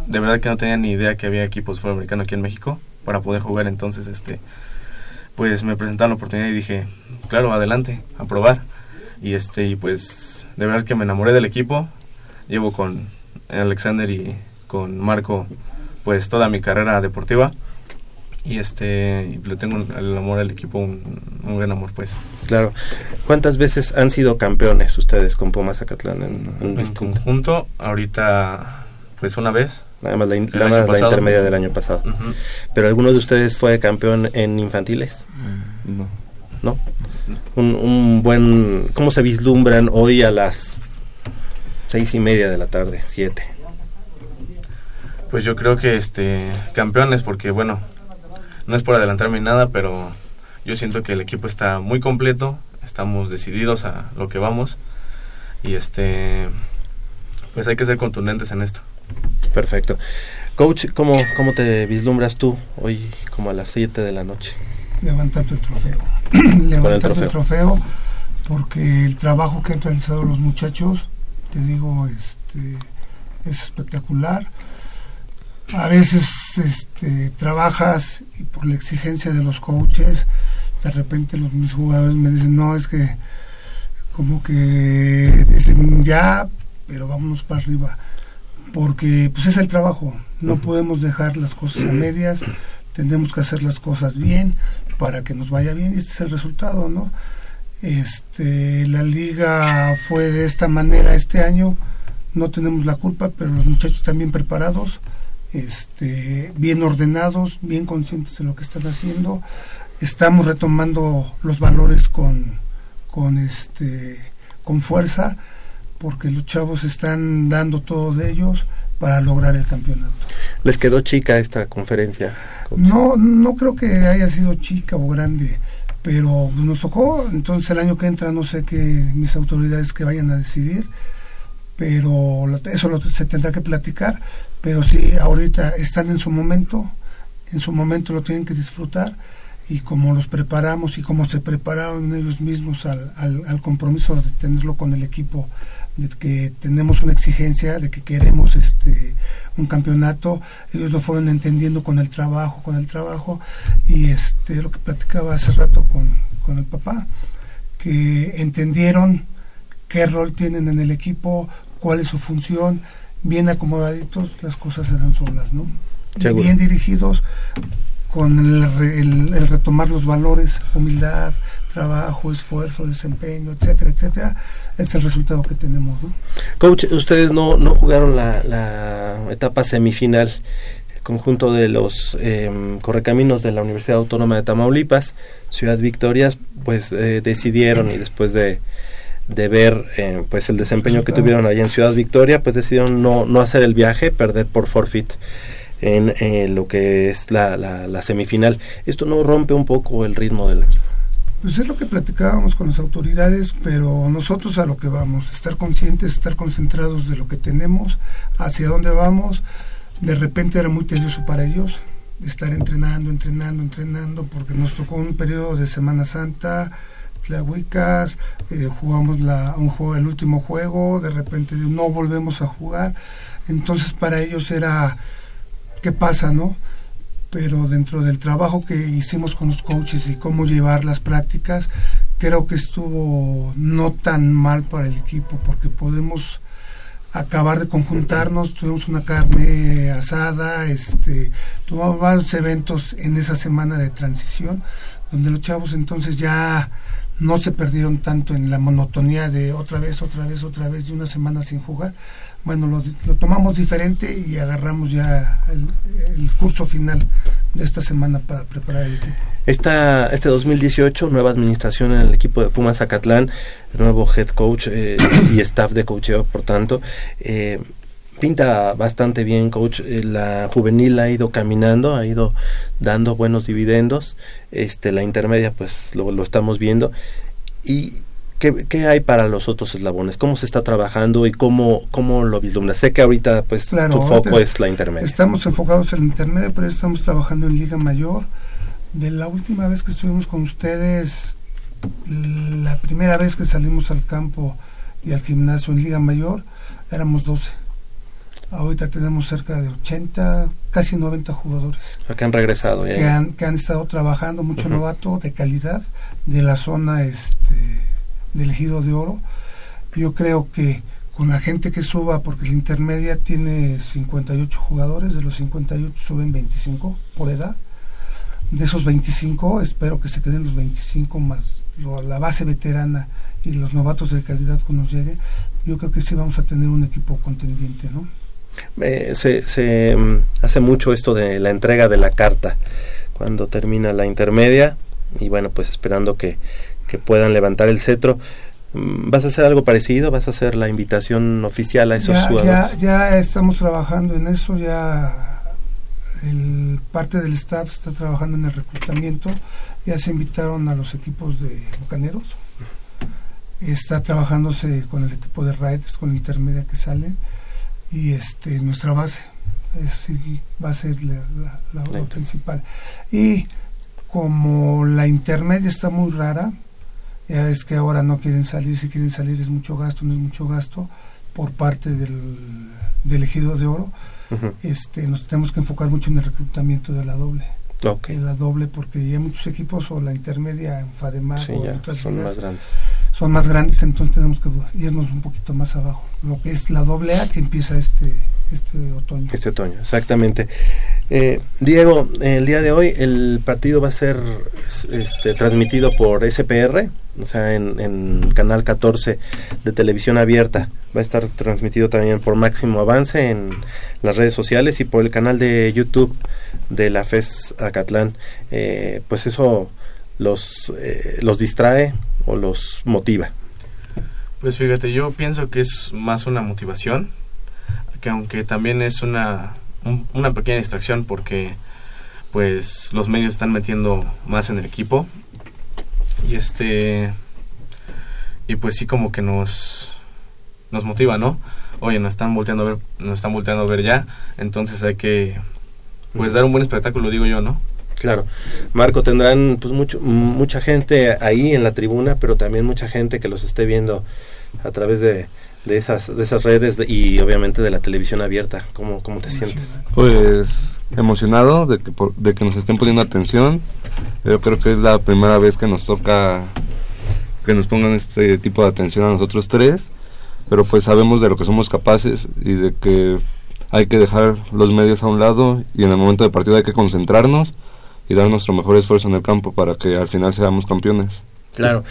Speaker 6: de verdad que no tenía ni idea que había equipos de fútbol americano aquí en México para poder jugar. Entonces, este, pues me presentaron la oportunidad y dije, claro, adelante, a probar. Y este, y pues de verdad que me enamoré del equipo. Llevo con Alexander y con Marco, pues toda mi carrera deportiva. Y este, y le tengo el amor al equipo, un, gran amor, pues.
Speaker 1: Claro. ¿Cuántas veces han sido campeones ustedes con Pumas Zacatlán en,
Speaker 6: en, en conjunto? Ahorita, pues una vez
Speaker 1: nada más la, intermedia del año pasado. Pero ¿alguno de ustedes fue campeón en infantiles?
Speaker 8: Mm, no.
Speaker 1: ¿No? Un, un, buen... ¿Cómo se vislumbran hoy a las seis y media de la tarde, siete?
Speaker 6: Pues yo creo que este campeones, porque bueno, no es por adelantarme nada, pero yo siento que el equipo está muy completo, estamos decididos a lo que vamos y este pues hay que ser contundentes en esto.
Speaker 1: Perfecto. Coach, ¿cómo, ¿cómo te vislumbras tú hoy como a las 7 de la noche?
Speaker 5: Levantando el trofeo. Levantando el trofeo. porque el trabajo que han realizado los muchachos, te digo, este, es espectacular. A veces este, trabajas y por la exigencia de los coaches, de repente los mis jugadores me dicen, no, es que como que dicen ya, pero vámonos para arriba porque pues es el trabajo, no podemos dejar las cosas a medias, tenemos que hacer las cosas bien para que nos vaya bien. Y este es el resultado, ¿no? Este, la liga fue de esta manera este año, no tenemos la culpa, pero los muchachos están bien preparados, este, bien ordenados, bien conscientes de lo que están haciendo, estamos retomando los valores con, con este, con fuerza porque los chavos están dando todo de ellos para lograr el campeonato.
Speaker 1: ¿Les quedó chica esta conferencia?
Speaker 5: No, no creo que haya sido chica o grande, pero nos tocó, entonces el año que entra no sé qué mis autoridades que vayan a decidir, pero eso se tendrá que platicar, pero sí, ahorita están en su momento, en su momento lo tienen que disfrutar y como los preparamos y como se prepararon ellos mismos al, al, al compromiso de tenerlo con el equipo de que tenemos una exigencia, de que queremos este un campeonato, ellos lo fueron entendiendo con el trabajo, con el trabajo, y este lo que platicaba hace rato con, con el papá, que entendieron qué rol tienen en el equipo, cuál es su función, bien acomodaditos, las cosas se dan solas, ¿no? Bien dirigidos, con el, el, retomar los valores, humildad, trabajo, esfuerzo, desempeño, etcétera, etcétera, es el resultado que tenemos. ¿no?
Speaker 1: Coach, ustedes no, no jugaron la, la etapa semifinal, el conjunto de los eh, correcaminos de la Universidad Autónoma de Tamaulipas, Ciudad Victoria, pues eh, decidieron y después de, de ver eh, pues el desempeño que tuvieron allí en Ciudad Victoria, pues decidieron no, no hacer el viaje, perder por forfeit en eh, lo que es la, la, la, semifinal. ¿Esto no rompe un poco el ritmo del equipo?
Speaker 5: Pues es lo que platicábamos con las autoridades, pero nosotros a lo que vamos, estar conscientes, estar concentrados de lo que tenemos, hacia dónde vamos. De repente era muy tedioso para ellos estar entrenando, entrenando, entrenando, porque nos tocó un periodo de Semana Santa Tlahuicas, eh, jugamos la, un juego, el último juego, de repente no volvemos a jugar. Entonces para ellos era, ¿qué pasa, no? Pero dentro del trabajo que hicimos con los coaches y cómo llevar las prácticas, creo que estuvo no tan mal para el equipo porque podemos acabar de conjuntarnos, tuvimos una carne asada, este, tuvimos varios eventos en esa semana de transición, donde los chavos entonces ya no se perdieron tanto en la monotonía de otra vez, otra vez, otra vez, de una semana sin jugar. Bueno, lo, lo tomamos diferente y agarramos ya el, el, curso final de esta semana para preparar el equipo.
Speaker 1: Esta, este 2018, nueva administración en el equipo de Pumas Zacatlán, nuevo head coach eh, y staff de coacheo, por tanto. Eh, pinta bastante bien, coach. Eh, la juvenil ha ido caminando, ha ido dando buenos dividendos. Este, la intermedia, pues lo, lo estamos viendo. Y ¿Qué, ¿Qué, hay para los otros eslabones? ¿Cómo se está trabajando y cómo, cómo lo vislumbras? Sé que ahorita pues
Speaker 5: claro,
Speaker 1: tu foco es la intermedia.
Speaker 5: Estamos enfocados en la intermedia, pero estamos trabajando en Liga Mayor. De la última vez que estuvimos con ustedes, la primera vez que salimos al campo y al gimnasio en Liga Mayor, éramos 12. Ahorita tenemos cerca de 80, casi 90 jugadores.
Speaker 1: O sea, que han regresado.
Speaker 5: Que, han, que han estado trabajando, mucho uh -huh. novato de calidad de la zona este, del ejido de oro. Yo creo que con la gente que suba, porque la intermedia tiene 58 jugadores, de los 58 suben 25 por edad. De esos 25, espero que se queden los 25 más lo, la base veterana y los novatos de calidad que nos llegue. Yo creo que sí vamos a tener un equipo contendiente, ¿no?
Speaker 1: Eh, se, se um, hace mucho esto de la entrega de la carta cuando termina la intermedia y bueno, pues esperando que, que puedan levantar el cetro. ¿Vas a hacer algo parecido? ¿Vas a hacer la invitación oficial a esos
Speaker 5: ya,
Speaker 1: jugadores?
Speaker 5: Ya, ya estamos trabajando en eso, ya el, parte del staff está trabajando en el reclutamiento, ya se invitaron a los equipos de Bucaneros, está trabajándose con el equipo de Raiders, con la intermedia que sale, y este nuestra base es, va a ser la, la, la, la principal. Y como la intermedia está muy rara, ya es que ahora no quieren salir, si quieren salir es mucho gasto, no es mucho gasto por parte del, del ejido de oro. Uh -huh. este, nos tenemos que enfocar mucho en el reclutamiento de la doble.
Speaker 1: Okay.
Speaker 5: La doble porque hay muchos equipos o la intermedia en Fademar
Speaker 1: sí,
Speaker 5: o
Speaker 1: ya,
Speaker 5: otras
Speaker 1: son
Speaker 5: ligas,
Speaker 1: más grandes.
Speaker 5: Son más grandes, entonces tenemos que irnos un poquito más abajo. Lo que es la doble A que empieza este este otoño.
Speaker 1: Este otoño, exactamente. Eh, Diego, el día de hoy el partido va a ser este, transmitido por SPR, o sea, en, Canal 14 de televisión abierta. Va a estar transmitido también por Máximo Avance en las redes sociales y por el canal de YouTube de la FES Acatlán. Eh, pues eso los, eh, los distrae o los motiva.
Speaker 6: Pues fíjate, yo pienso que es más una motivación que aunque también es una, un, una pequeña distracción porque pues los medios están metiendo más en el equipo y este y pues sí como que nos nos motiva no oye nos están volteando a ver nos están volteando a ver ya entonces hay que pues dar un buen espectáculo digo yo no
Speaker 1: Claro, Marco, tendrán pues mucho, mucha gente ahí en la tribuna, pero también mucha gente que los esté viendo a través de, de esas de esas redes de, y obviamente de la televisión abierta. ¿Cómo, cómo te sientes?
Speaker 7: Pues emocionado de que, por, de que nos estén poniendo atención. Yo creo que es la primera vez que nos toca que nos pongan este tipo de atención a nosotros tres, pero pues sabemos de lo que somos capaces y de que hay que dejar los medios a un lado y en el momento del partido hay que concentrarnos y dar nuestro mejor esfuerzo en el campo para que al final seamos campeones.
Speaker 1: Claro.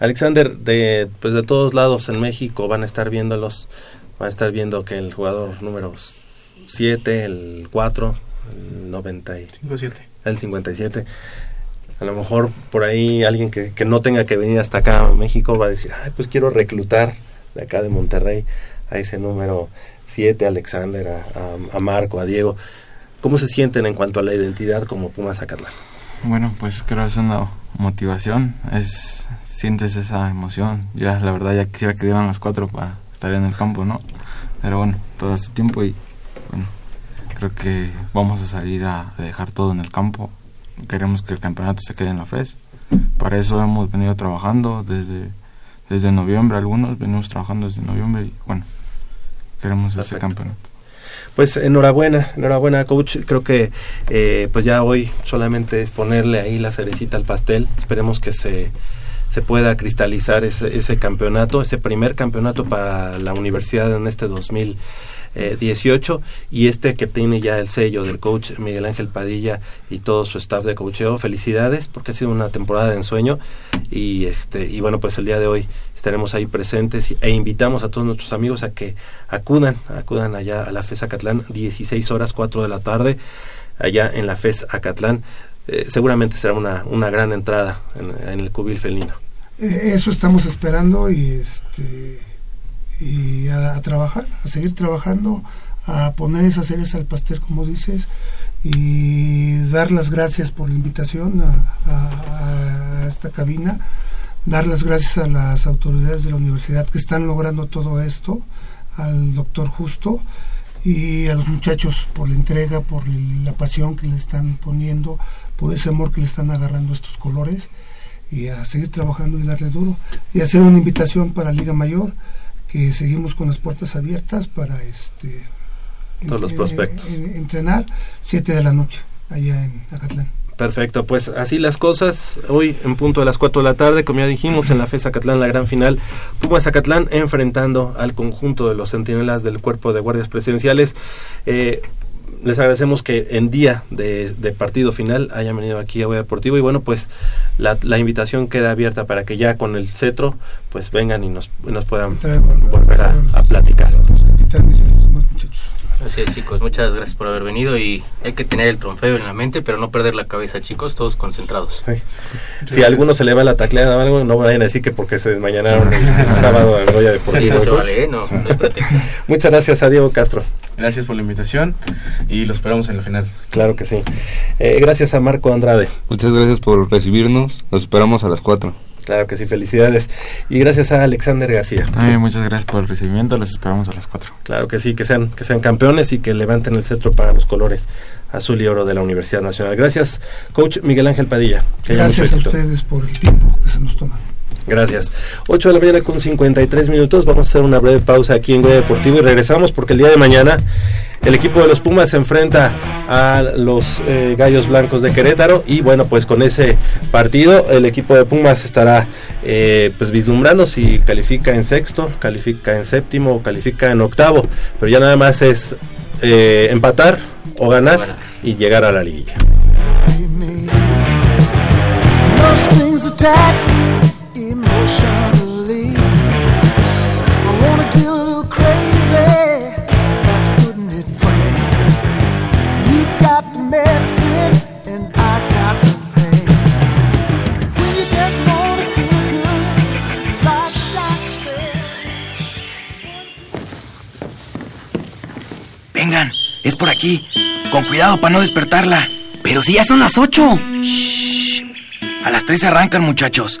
Speaker 1: Alexander, de, pues de todos lados en México van a estar viéndolos, van a estar viendo que el jugador número 7, el 4, el 97, el 57, a lo mejor por ahí alguien que, que, no tenga que venir hasta acá a México va a decir, ay, pues quiero reclutar de acá de Monterrey a ese número 7, Alexander, a, a, a Marco, a Diego. ¿Cómo se sienten en cuanto a la identidad como Pumas Zacatlán?
Speaker 8: Bueno, pues creo que es una motivación, es sientes esa emoción. Ya la verdad ya quisiera que dieran las cuatro para estar en el campo, ¿no? Pero bueno, todo su tiempo y bueno, creo que vamos a salir a dejar todo en el campo. Queremos que el campeonato se quede en la FES, para eso hemos venido trabajando desde, desde noviembre, algunos venimos trabajando desde noviembre y bueno, queremos este campeonato.
Speaker 1: Pues enhorabuena, enhorabuena coach. Creo que eh, pues ya hoy solamente es ponerle ahí la cerecita al pastel. Esperemos que se, se pueda cristalizar ese, ese campeonato, ese primer campeonato para la universidad en este 2000 18 y este que tiene ya el sello del coach Miguel Ángel Padilla y todo su staff de coacheo. Felicidades porque ha sido una temporada de ensueño y este y bueno, pues el día de hoy estaremos ahí presentes e invitamos a todos nuestros amigos a que acudan, acudan allá a la FES Acatlán 16 horas 4 de la tarde allá en la FES Acatlán. Eh, seguramente será una, una gran entrada en, el cubil felino.
Speaker 5: Eh, eso estamos esperando y este y a, trabajar, a seguir trabajando, a poner esas ceres al pastel, como dices, y dar las gracias por la invitación a, esta cabina, dar las gracias a las autoridades de la universidad que están logrando todo esto, al doctor Justo y a los muchachos por la entrega, por la pasión que le están poniendo, por ese amor que le están agarrando estos colores y a seguir trabajando y darle duro y hacer una invitación para Liga Mayor que seguimos con las puertas abiertas para este
Speaker 1: todos los prospectos
Speaker 5: entrenar 7 de la noche allá en Acatlán.
Speaker 1: Perfecto, pues así las cosas. Hoy en punto de las 4 de la tarde, como ya dijimos, en la FES Acatlán, la gran final, Pumas Acatlán enfrentando al conjunto de los centinelas del Cuerpo de Guardias Presidenciales. Eh, les agradecemos que en día de, partido final hayan venido aquí a Guaya Deportivo y bueno pues la, invitación queda abierta para que ya con el cetro pues vengan y nos, nos puedan volver a, a platicar.
Speaker 4: Gracias chicos, muchas gracias por haber venido y hay que tener el trofeo en la mente, pero no perder la cabeza chicos, todos concentrados.
Speaker 1: Si a alguno se le va la tacleada o algo, no vayan a decir que porque se desmañanaron el, sábado en Goya Deportivo.
Speaker 4: no vale, ¿eh? no, no
Speaker 1: Muchas gracias a Diego Castro.
Speaker 6: Gracias por la invitación y lo esperamos en la final.
Speaker 1: Claro que sí. Eh, gracias a Marco Andrade.
Speaker 7: Muchas gracias por recibirnos, los esperamos a las 4.
Speaker 1: Claro que sí, felicidades. Y gracias a Alexander García.
Speaker 8: También muchas gracias por el recibimiento, los esperamos a las 4.
Speaker 1: Claro que sí, que sean, que sean campeones y que levanten el cetro para los colores azul y oro de la Universidad Nacional. Gracias, coach Miguel Ángel Padilla.
Speaker 5: gracias a ustedes por el tiempo que se nos toman.
Speaker 1: Gracias. 8 de la mañana con 53 minutos. Vamos a hacer una breve pausa aquí en Goya Deportivo y regresamos porque el día de mañana el equipo de los Pumas se enfrenta a los eh, Gallos Blancos de Querétaro y bueno, pues con ese partido el equipo de Pumas estará eh, pues vislumbrando si califica en sexto, califica en séptimo o califica en octavo, pero ya nada más es eh, empatar o ganar y llegar a la liguilla.
Speaker 9: Vengan, es por aquí. Con cuidado para no despertarla.
Speaker 10: Pero si ya son las ocho.
Speaker 9: A las tres arrancan, muchachos.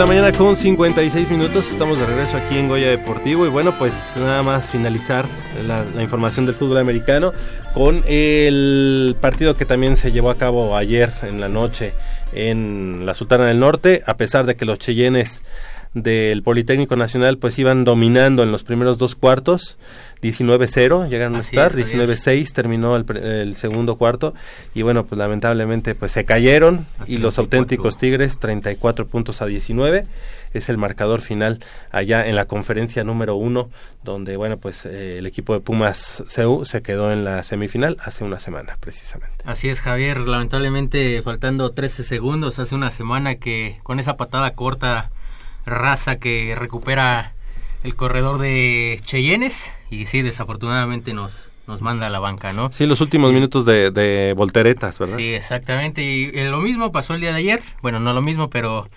Speaker 1: La mañana con 56 minutos. Estamos de regreso aquí en Goya Deportivo. Y bueno, pues nada más finalizar la, la, información del fútbol americano con el partido que también se llevó a cabo ayer en la noche en la Sultana del Norte. A pesar de que los Cheyennes del Politécnico Nacional pues iban dominando en los primeros dos cuartos 19-0 llegan a estar 19-6 terminó el, el, segundo cuarto y bueno pues lamentablemente pues se cayeron y los auténticos Tigres 34 puntos a 19 es el marcador final allá en la conferencia número uno donde bueno pues eh, el equipo de Pumas CEU se quedó en la semifinal hace una semana precisamente.
Speaker 4: Así es Javier lamentablemente faltando 13 segundos hace una semana que con esa patada corta raza que recupera el corredor de Cheyennes y sí, desafortunadamente nos, nos manda a la banca, ¿no?
Speaker 1: Sí, los últimos minutos de, de volteretas, ¿verdad?
Speaker 4: Sí, exactamente. Y lo mismo pasó el día de ayer. Bueno, no lo mismo, pero,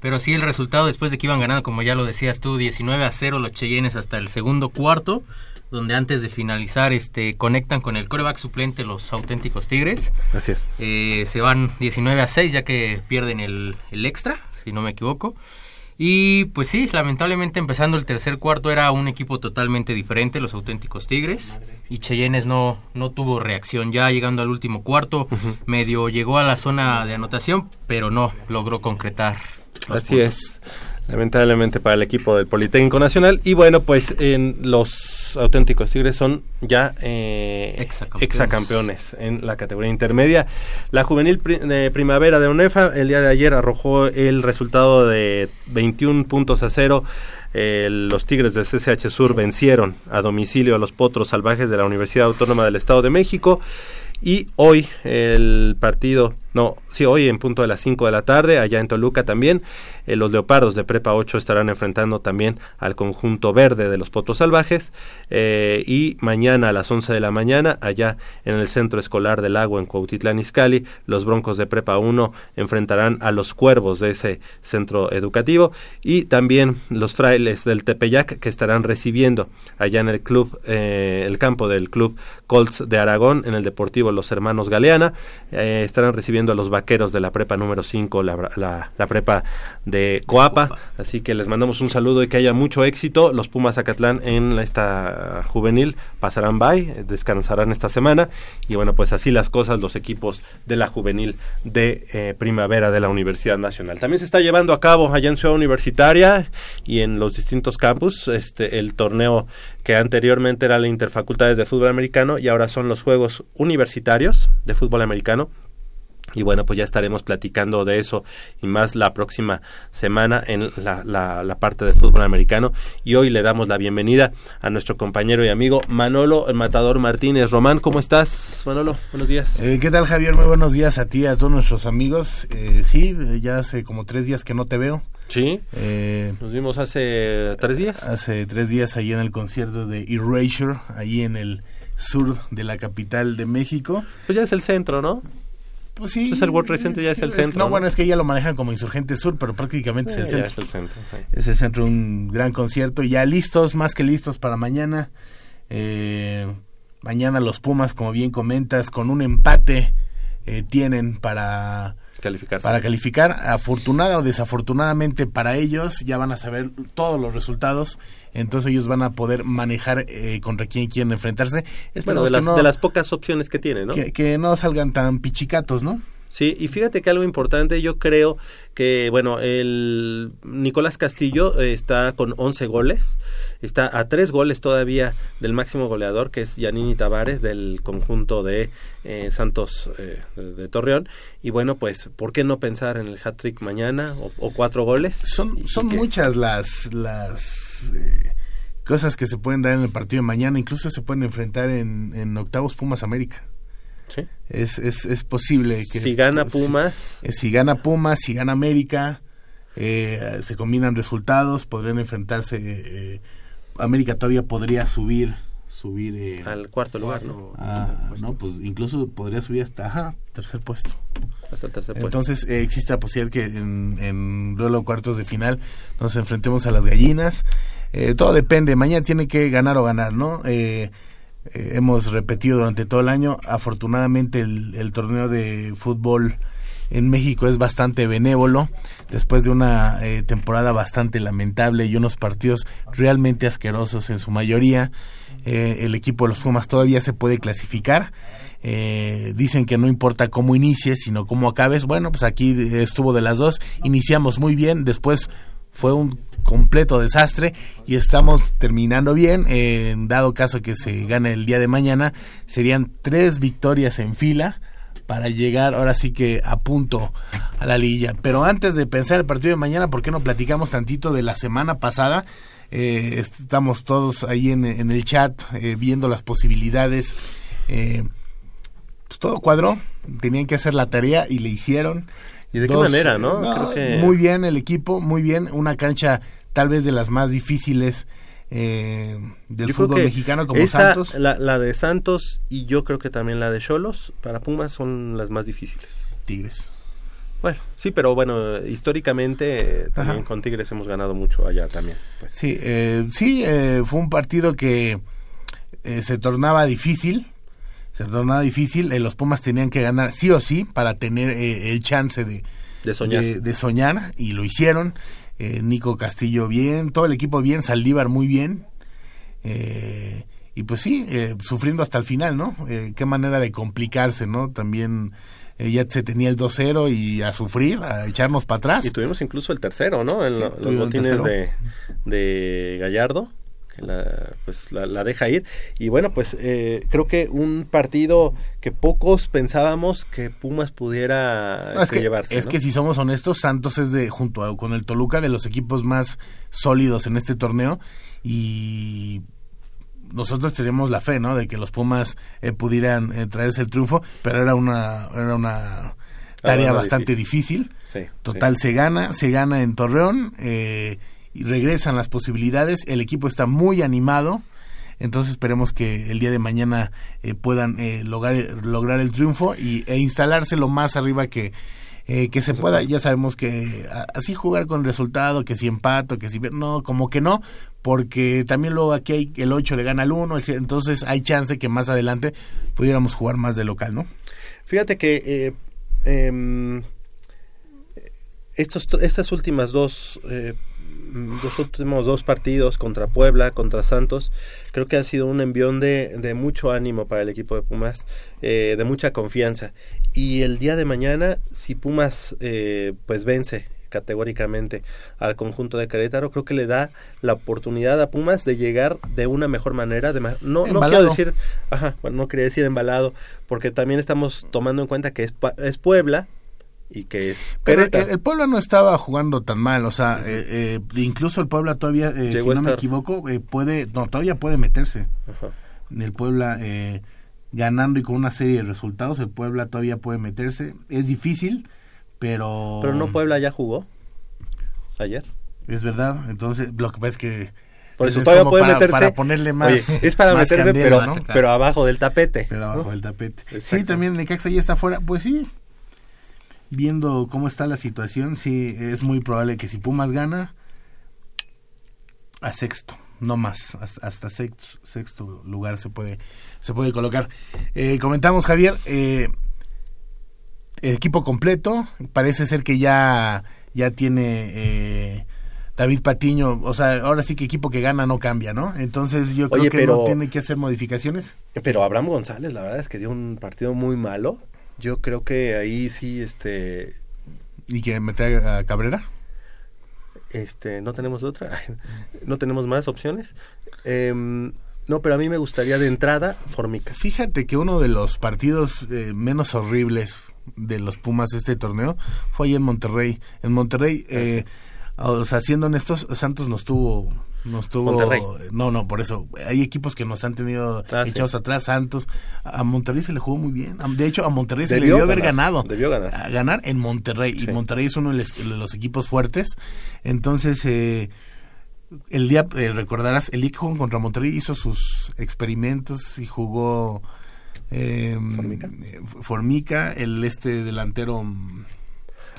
Speaker 4: pero sí el resultado después de que iban ganando, como ya lo decías tú, 19 a 0 los Cheyennes hasta el segundo cuarto, donde antes de finalizar este conectan con el coreback suplente los auténticos Tigres.
Speaker 1: Así es.
Speaker 4: Eh, se van 19 a 6 ya que pierden el, el extra, si no me equivoco. Y pues sí, lamentablemente empezando el tercer cuarto era un equipo totalmente diferente, los auténticos Tigres. Y Cheyennes no, no tuvo reacción. Ya llegando al último cuarto, uh -huh. medio llegó a la zona de anotación, pero no logró concretar.
Speaker 1: Así puntos. es. Lamentablemente para el equipo del Politécnico Nacional. Y bueno, pues en los auténticos Tigres son ya eh,
Speaker 4: exacampeones.
Speaker 1: exacampeones en la categoría intermedia. La juvenil pri de primavera de UNEFA el día de ayer arrojó el resultado de 21 puntos a cero. Eh, los Tigres de CCH Sur vencieron a domicilio a los Potros Salvajes de la Universidad Autónoma del Estado de México. Y hoy el partido, no, sí, hoy en punto de las 5 de la tarde, allá en Toluca también, eh, los Leopardos de Prepa 8 estarán enfrentando también al conjunto verde de los Potros Salvajes. Eh, y mañana a las 11 de la mañana, allá en el Centro Escolar del Agua en Cuautitlán Izcalli, los Broncos de Prepa 1 enfrentarán a los Cuervos de ese centro educativo. Y también los Frailes del Tepeyac que estarán recibiendo allá en el club, eh, el campo del club Colts de Aragón, en el Deportivo los hermanos Galeana, eh, estarán recibiendo a los vaqueros de la prepa número 5, la, la, la, prepa de Coapa. Así que les mandamos un saludo y que haya mucho éxito. Los Pumas Zacatlán en esta juvenil pasarán by, descansarán esta semana. Y bueno, pues así las cosas, los equipos de la juvenil de eh, primavera de la Universidad Nacional. También se está llevando a cabo allá en Ciudad Universitaria y en los distintos campus este, el torneo que anteriormente era la Interfacultades de Fútbol Americano y ahora son los Juegos Universitarios de fútbol americano. Y bueno, pues ya estaremos platicando de eso y más la próxima semana en la, la, la, parte de fútbol americano. Y hoy le damos la bienvenida a nuestro compañero y amigo Manolo el Matador Martínez. Román, ¿cómo estás, Manolo? Buenos días.
Speaker 11: Eh, ¿Qué tal, Javier? Muy buenos días a ti, a todos nuestros amigos. Eh, sí, ya hace como tres días que no te veo.
Speaker 1: Sí, eh, nos vimos hace tres días.
Speaker 11: Hace tres días ahí en el concierto de Erasure, ahí en el sur de la capital de México.
Speaker 1: Pues ya es el centro, ¿no?
Speaker 11: Pues sí.
Speaker 1: es el World Trade Center, ya es el
Speaker 11: es,
Speaker 1: centro.
Speaker 11: No,
Speaker 1: ¿no?
Speaker 11: bueno, es que ya lo manejan como Insurgente Sur, pero prácticamente es el
Speaker 1: es el centro. sí.
Speaker 11: Es el centro, un gran concierto. Ya listos, más que listos para mañana. Eh, mañana los Pumas, como bien comentas, con un empate eh, tienen para
Speaker 1: Calificarse.
Speaker 11: para calificar. Afortunada o desafortunadamente para ellos, ya van a saber todos los resultados. Entonces ellos van a poder manejar eh, contra quién quieren enfrentarse.
Speaker 1: Bueno, de
Speaker 11: que
Speaker 1: las,
Speaker 11: no,
Speaker 1: de las pocas opciones que tiene, ¿no?
Speaker 11: que, que no salgan tan pichicatos, ¿no?
Speaker 1: Sí, y fíjate que algo importante, yo creo que, bueno, el Nicolás Castillo eh, está con 11 goles, está a tres goles todavía del máximo goleador, que es Yanini Tavares, del conjunto de eh, Santos eh, de, Torreón, y bueno, pues, ¿por qué no pensar en el hat-trick mañana o, o cuatro goles?
Speaker 11: Son, son muchas las, las eh, cosas que se pueden dar en el partido de mañana. Incluso se pueden enfrentar en, en octavos Pumas América.
Speaker 1: Sí.
Speaker 11: Es, es, es posible que...
Speaker 1: Si gana Pumas,
Speaker 11: eh, Si, gana Pumas, si gana América, eh, se combinan resultados, podrían enfrentarse... eh, América todavía podría subir subir eh,
Speaker 1: al cuarto lugar, ¿no?
Speaker 11: a- no pues incluso podría subir hasta ajá, tercer puesto
Speaker 1: Hasta el tercer puesto.
Speaker 11: entonces eh, existe la posibilidad que en, en duelo cuartos de final nos enfrentemos a las gallinas. Eh, todo depende. Mañana tiene que ganar o ganar, ¿no? Eh, eh, hemos repetido durante todo el año. Afortunadamente el, torneo de fútbol en México es bastante benévolo después de una eh, temporada bastante lamentable y unos partidos realmente asquerosos en su mayoría. Eh, el equipo de los Pumas todavía se puede clasificar. Eh, dicen que no importa cómo inicies, sino cómo acabes. Bueno, pues aquí estuvo de las dos. Iniciamos muy bien, después fue un completo desastre y estamos terminando bien. Eh, dado caso que se gane el día de mañana, serían tres victorias en fila para llegar ahora sí que a punto a la liguilla. Pero antes de pensar el partido de mañana, ¿por qué no platicamos tantito de la semana pasada? Eh, estamos todos ahí en, el chat eh, viendo las posibilidades. Eh, pues todo cuadró, tenían que hacer la tarea y le hicieron.
Speaker 1: ¿Y de qué manera, no? Creo que-
Speaker 11: Muy bien el equipo, muy bien. Una cancha tal vez de las más difíciles eh, del
Speaker 1: Yo
Speaker 11: fútbol mexicano como
Speaker 1: esa,
Speaker 11: Santos.
Speaker 1: La, la de Santos y yo creo que también la de Cholos para Pumas son las más difíciles.
Speaker 11: Tigres.
Speaker 1: Bueno, sí, pero bueno, históricamente eh, también
Speaker 11: Ajá.
Speaker 1: con Tigres hemos ganado mucho allá también. pues.
Speaker 11: Sí, eh, sí eh, fue un partido que eh, se tornaba difícil. Se tornaba difícil. eh, los Pumas tenían que ganar sí o sí para tener eh, el chance de,
Speaker 1: De soñar.
Speaker 11: de, de soñar, y lo hicieron. Eh, Nico Castillo bien, todo el equipo bien, Saldívar muy bien. Eh, y pues sí, eh, sufriendo hasta el final, ¿no? Eh, qué manera de complicarse, ¿no? También ya se tenía el 2-0 y a sufrir, a echarnos para atrás.
Speaker 1: Y tuvimos incluso el tercero, ¿no? En
Speaker 11: Sí,
Speaker 1: lo- los botines de Gallardo, que la, pues, la, la deja ir. Y bueno, pues eh, creo que un partido que pocos pensábamos que Pumas pudiera
Speaker 11: No, es
Speaker 1: este,
Speaker 11: que,
Speaker 1: llevarse.
Speaker 11: es
Speaker 1: ¿no?
Speaker 11: que si somos honestos, Santos es de junto a- con el Toluca de los equipos más sólidos en este torneo y nosotros tenemos la fe, ¿no? De que los Pumas eh, pudieran eh, traerse el triunfo, pero era una era una tarea bastante difícil.
Speaker 1: Sí,
Speaker 11: Total
Speaker 1: sí.
Speaker 11: se gana, se gana en Torreón eh, y regresan las posibilidades. El equipo está muy animado. Entonces esperemos que el día de mañana eh, puedan eh, lograr, lograr el triunfo y, e instalarse lo más arriba que, eh, que se pueda. Ya sabemos que así jugar con resultado, que si empato, que si... No, como que no, porque también luego aquí hay, el 8 le gana al 1, el siete, entonces hay chance que más adelante pudiéramos jugar más de local, ¿no?
Speaker 1: Fíjate que eh, em, estos, estas últimas dos, los últimos dos partidos contra Puebla, contra Santos, creo que han sido un envión de, de mucho ánimo para el equipo de Pumas, eh, de mucha confianza. Y el día de mañana, si Pumas eh, pues vence categóricamente al conjunto de Querétaro, creo que le da la oportunidad a Pumas de llegar de una mejor manera, de ma- no, no quiero decir, ajá, bueno, no quería decir embalado, porque también estamos tomando en cuenta que es, es Puebla y que
Speaker 11: Pero el, el Puebla no estaba jugando tan mal, o sea, eh, eh, incluso el Puebla todavía, eh, si no me equivoco, eh, puede, no, todavía puede meterse.
Speaker 1: Ajá.
Speaker 11: El Puebla eh, ganando y con una serie de resultados, el Puebla todavía puede meterse. Es difícil, pero...
Speaker 1: Pero no Puebla ya jugó ayer.
Speaker 11: Es verdad, entonces lo que pasa es que...
Speaker 1: Por
Speaker 11: es-
Speaker 1: eso
Speaker 11: es
Speaker 1: todavía puede
Speaker 11: para,
Speaker 1: meterse.
Speaker 11: para ponerle más...
Speaker 1: Oye, es para
Speaker 11: más
Speaker 1: meterse,
Speaker 11: candela,
Speaker 1: pero,
Speaker 11: ¿no?
Speaker 1: pero abajo del tapete.
Speaker 11: Pero abajo
Speaker 1: ¿no?
Speaker 11: del tapete.
Speaker 1: Exacto.
Speaker 11: Sí, también Necaxa ya está fuera. Pues sí, viendo cómo está la situación, sí, es muy probable que si Pumas gana, a sexto, no más, hasta, sexto, sexto lugar se puede, se puede colocar. Eh, comentamos, Javier, eh, el equipo completo, parece ser que ya, ya tiene... eh, David Patiño, o sea, ahora sí que equipo que gana no cambia, ¿no? Entonces yo creo que
Speaker 1: pero-
Speaker 11: no tiene que hacer modificaciones.
Speaker 1: Pero Abraham González, la verdad es que dio un partido muy malo. Yo creo que ahí sí, este,
Speaker 11: ¿Y que meter a Cabrera?
Speaker 1: este, no tenemos otra, no tenemos más opciones. Em, no, pero a mí me gustaría de entrada Formica.
Speaker 11: Fíjate que uno de los partidos eh, menos horribles de los Pumas este torneo fue ahí en Monterrey. En Monterrey, eh, o sea, siendo honestos, Santos nos tuvo... Nos tuvo...
Speaker 1: Monterrey.
Speaker 11: No, no, por eso. Hay equipos que nos han tenido
Speaker 1: Ah, sí.
Speaker 11: echados atrás. Santos. A Monterrey se le jugó muy bien. De hecho, a Monterrey se le
Speaker 1: Debió
Speaker 11: dio haber ganado.
Speaker 1: debió ganar.
Speaker 11: A ganar en Monterrey. Y. Monterrey es uno de los, equipos fuertes. Entonces, eh, el día, eh, recordarás, el día que jugó contra Monterrey hizo sus experimentos y jugó eh, eh, Formica, el este delantero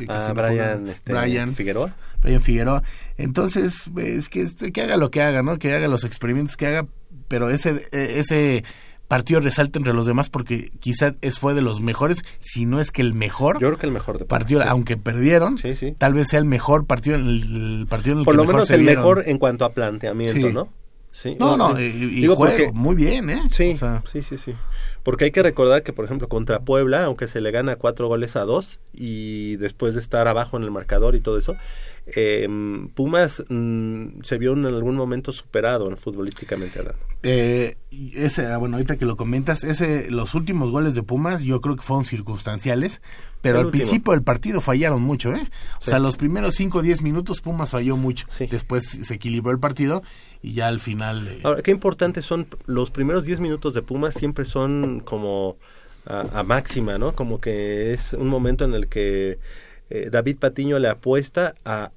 Speaker 11: que- que
Speaker 1: Ah,
Speaker 11: se
Speaker 1: Brian, este,
Speaker 11: Brian
Speaker 1: Figueroa.
Speaker 11: Brian Figueroa. Entonces, es que, este, que haga lo que haga, ¿no? Que haga los experimentos que haga, pero ese, eh, ese partido resalta entre los demás porque quizás fue de los mejores, si no es que el mejor.
Speaker 1: Yo creo que el mejor de
Speaker 11: partido,
Speaker 1: sí.
Speaker 11: aunque perdieron,
Speaker 1: Sí, sí.
Speaker 11: tal vez sea el mejor partido, el, el partido en el
Speaker 1: Por
Speaker 11: que
Speaker 1: lo
Speaker 11: mejor
Speaker 1: menos
Speaker 11: se
Speaker 1: el
Speaker 11: vieron.
Speaker 1: mejor en cuanto a planteamiento. ¿no? Sí.
Speaker 11: No, no,
Speaker 1: eh,
Speaker 11: y, y
Speaker 1: digo
Speaker 11: juego,
Speaker 1: porque-
Speaker 11: muy bien, ¿eh?
Speaker 1: Sí,
Speaker 11: O sea,
Speaker 1: sí, sí, sí. Porque hay que recordar que, por ejemplo, contra Puebla, aunque se le gana cuatro goles a dos y después de estar abajo en el marcador y todo eso, eh, Pumas mm, se vio en algún momento superado ¿no? futbolísticamente hablando.
Speaker 11: Eh, ese, ah, bueno, ahorita que lo comentas, ese, los últimos goles de Pumas yo creo que fueron circunstanciales, pero
Speaker 1: El
Speaker 11: al
Speaker 1: último.
Speaker 11: principio del partido fallaron mucho, ¿eh? O
Speaker 1: Sí.
Speaker 11: sea, los primeros 5 o 10 minutos Pumas falló mucho, después se equilibró el partido y ya al final... eh,
Speaker 1: Ahora, qué importantes son los primeros 10 minutos de Pumas, siempre son como a, a máxima, ¿no? Como que es un momento en el que eh, David Patiño le apuesta a,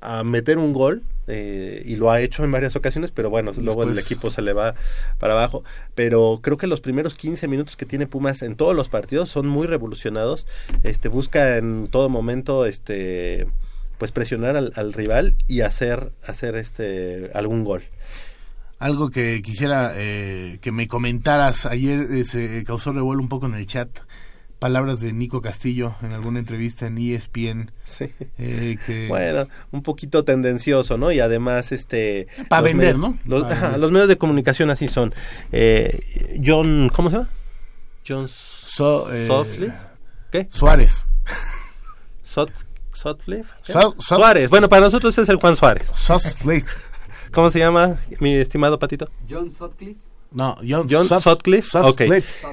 Speaker 1: a meter un gol eh, y lo ha hecho en varias ocasiones, pero bueno, luego el equipo se le va para abajo. Pero creo que los primeros 15 minutos que tiene Pumas en todos los partidos son muy revolucionados. Este busca en todo momento este pues presionar al, al rival y hacer hacer este algún gol.
Speaker 11: Algo que quisiera eh, que me comentaras, ayer eh, se causó revuelo un poco en el chat, palabras de Nico Castillo en alguna entrevista en ESPN. eh, que
Speaker 1: Bueno, un poquito tendencioso, ¿no? Y además, este...
Speaker 11: Pa'
Speaker 1: los
Speaker 11: vender,
Speaker 1: medios-
Speaker 11: ¿no?
Speaker 1: Los,
Speaker 11: Pa'
Speaker 1: ajá, los medios de comunicación así son. Eh, John, ¿cómo se llama? John
Speaker 11: eh,
Speaker 1: Sotcliffe. ¿Qué?
Speaker 11: Suárez.
Speaker 1: Sot, Sotcliffe. ¿Qué?
Speaker 11: So- So-
Speaker 1: Suárez. Bueno, para nosotros es el Juan Suárez.
Speaker 11: Sotcliffe.
Speaker 1: ¿Cómo se llama, mi estimado Patito?
Speaker 3: John Sutcliffe.
Speaker 11: No, John,
Speaker 1: John Sutcliffe. Ok.
Speaker 11: Sutcliffe.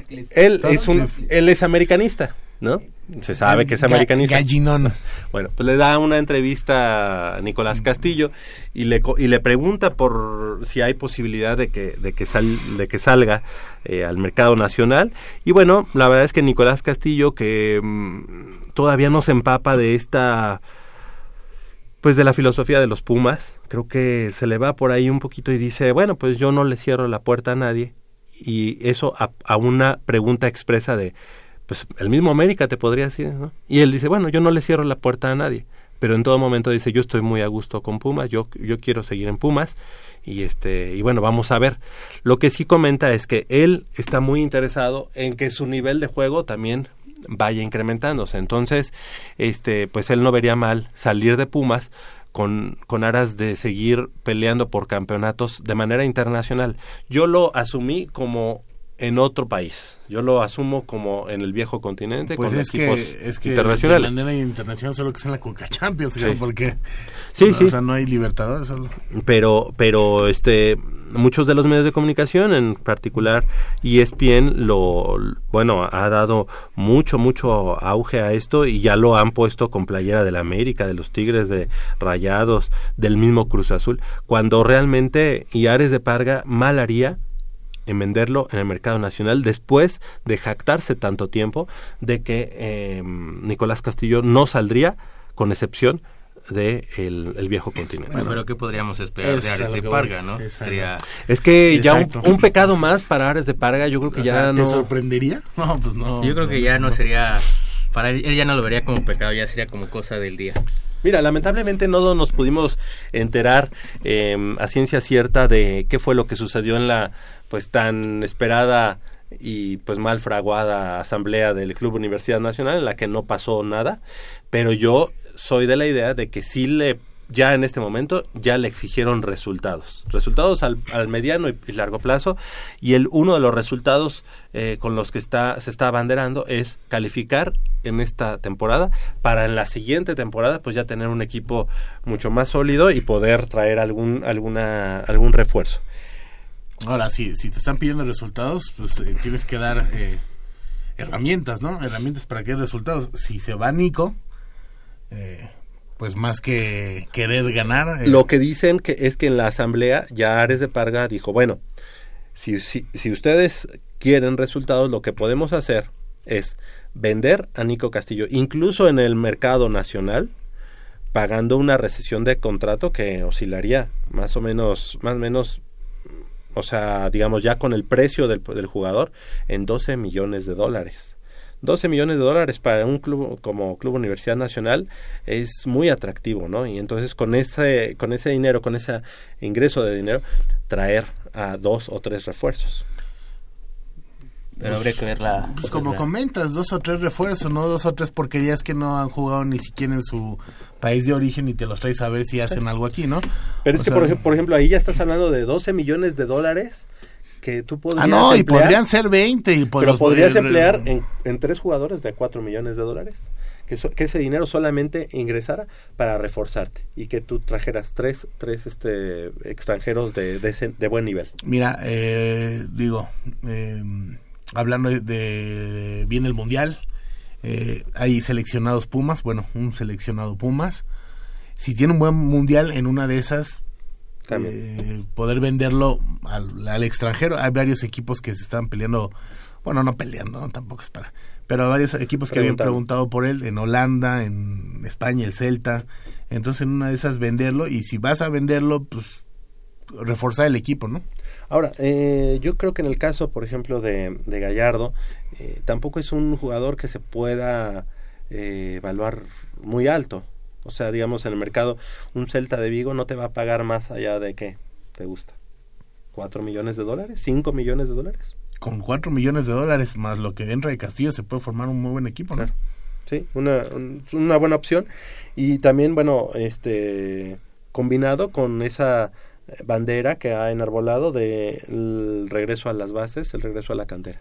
Speaker 1: Él es un, él es americanista, ¿no? Se sabe que es americanista.
Speaker 11: gallinón.
Speaker 1: Bueno, pues le da una entrevista a Nicolás Castillo y le co- y le pregunta por si hay posibilidad de que de que sal- de que salga eh, al mercado nacional y bueno, la verdad es que Nicolás Castillo que mm, todavía no se empapa de esta pues de la filosofía de los Pumas, creo que se le va por ahí un poquito y dice, bueno, pues yo no le cierro la puerta a nadie y eso a, una pregunta expresa de, pues el mismo América te podría decir, ¿no? Y él dice, bueno, yo no le cierro la puerta a nadie, pero en todo momento dice, yo estoy muy a gusto con Pumas, yo, yo quiero seguir en Pumas y este y bueno, vamos a ver. Lo que sí comenta es que él está muy interesado en que su nivel de juego también vaya incrementándose. Entonces, este, pues él no vería mal salir de Pumas con, con aras de seguir peleando por campeonatos de manera internacional. Yo lo asumí como en otro país. Yo lo asumo como en el viejo continente
Speaker 11: Pues
Speaker 1: con
Speaker 11: es
Speaker 1: equipos
Speaker 11: que, es que
Speaker 1: internacionales.
Speaker 11: de manera internacional solo que sea en la Coca Champions,
Speaker 1: Sí.
Speaker 11: porque
Speaker 1: Sí,
Speaker 11: o
Speaker 1: sí.
Speaker 11: sea, no hay Libertadores solo.
Speaker 1: pero pero este muchos de los medios de comunicación en particular ESPN lo bueno ha dado mucho mucho auge a esto y ya lo han puesto con playera de la América de los Tigres de Rayados del mismo Cruz Azul cuando realmente Iares de Parga mal haría en venderlo en el mercado nacional después de jactarse tanto tiempo de que eh, Nicolás Castillo no saldría con excepción de el, el viejo continente.
Speaker 4: Bueno, pero ¿qué podríamos esperar
Speaker 11: es
Speaker 4: de Ares de
Speaker 11: que
Speaker 4: Parga, no? Sería...
Speaker 1: Es que ya un, pecado más para Ares de Parga, yo creo que
Speaker 11: O
Speaker 1: ya
Speaker 11: sea, ¿Te
Speaker 1: no.
Speaker 11: sorprendería? No, pues no.
Speaker 4: Yo creo que ya no sería... Para él, él ya no lo vería como pecado, ya sería como cosa del día.
Speaker 1: Mira, lamentablemente no nos pudimos enterar eh, a ciencia cierta de qué fue lo que sucedió en la pues tan esperada y pues mal fraguada asamblea del Club Universidad Nacional en la que no pasó nada, pero yo soy de la idea de que sí le ya en este momento ya le exigieron resultados, resultados al, al mediano y, largo plazo y el uno de los resultados eh, con los que está se está abanderando es calificar en esta temporada para en la siguiente temporada pues ya tener un equipo mucho más sólido y poder traer algún alguna algún refuerzo.
Speaker 11: Ahora, si, si te están pidiendo resultados, pues eh, tienes que dar eh, herramientas, ¿no? Herramientas para que resultados. Si se va Nico, eh, pues más que querer ganar. eh,
Speaker 1: Lo que dicen que es que en la asamblea ya Ares de Parga dijo, bueno, si, si, si ustedes quieren resultados, lo que podemos hacer es vender a Nico Castillo, incluso en el mercado nacional, pagando una recesión de contrato que oscilaría más o menos, más o menos, o sea, digamos ya con el precio del, del jugador en 12 millones de dólares. 12 millones de dólares para un club como Club Universidad Nacional es muy atractivo, ¿no? Y entonces con ese con ese dinero, con ese ingreso de dinero, traer a dos o tres refuerzos.
Speaker 4: Pero habría que ver la...
Speaker 11: Pues como comentas, dos o tres refuerzos, no dos o tres porquerías que no han jugado ni siquiera en su país de origen y te los traes a ver si hacen algo aquí, ¿no?
Speaker 1: Pero es
Speaker 11: O
Speaker 1: que,
Speaker 11: sea,
Speaker 1: por, ejemplo, por ejemplo, ahí ya estás hablando de 12 millones de dólares que tú podrías
Speaker 11: Ah, no, y podrían ser 20 y pues
Speaker 1: pero
Speaker 11: los
Speaker 1: podrías
Speaker 11: poder-
Speaker 1: emplear en, en tres jugadores de 4 millones de dólares. Que, so- que ese dinero solamente ingresara para reforzarte y que tú trajeras tres, tres este, extranjeros de, de, ese- de buen nivel.
Speaker 11: Mira, eh, digo, eh, hablando de, de- viene el mundial, eh, hay seleccionados Pumas, bueno, un seleccionado Pumas. Si tiene un buen mundial en una de esas, eh, poder venderlo al, al extranjero. Hay varios equipos que se están peleando, bueno, no peleando, ¿no? tampoco es para, pero varios equipos que habían preguntado por él en Holanda, en España, el Celta. Entonces, en una de esas venderlo y si vas a venderlo, pues reforzar el equipo, ¿no?
Speaker 1: Ahora, eh, yo creo que en el caso, por ejemplo, de, de Gallardo, eh, tampoco es un jugador que se pueda eh, evaluar muy alto. O sea, digamos, en el mercado, un Celta de Vigo no te va a pagar más allá de qué te gusta. ¿Cuatro millones de dólares? ¿Cinco millones de dólares?
Speaker 11: con 4 millones de dólares más lo que entra de Castillo se puede formar un muy buen equipo, ¿no?
Speaker 1: Sí, una, un- una buena opción. Y también, bueno, este combinado con esa bandera que ha enarbolado de el regreso a las bases, el regreso a la cantera.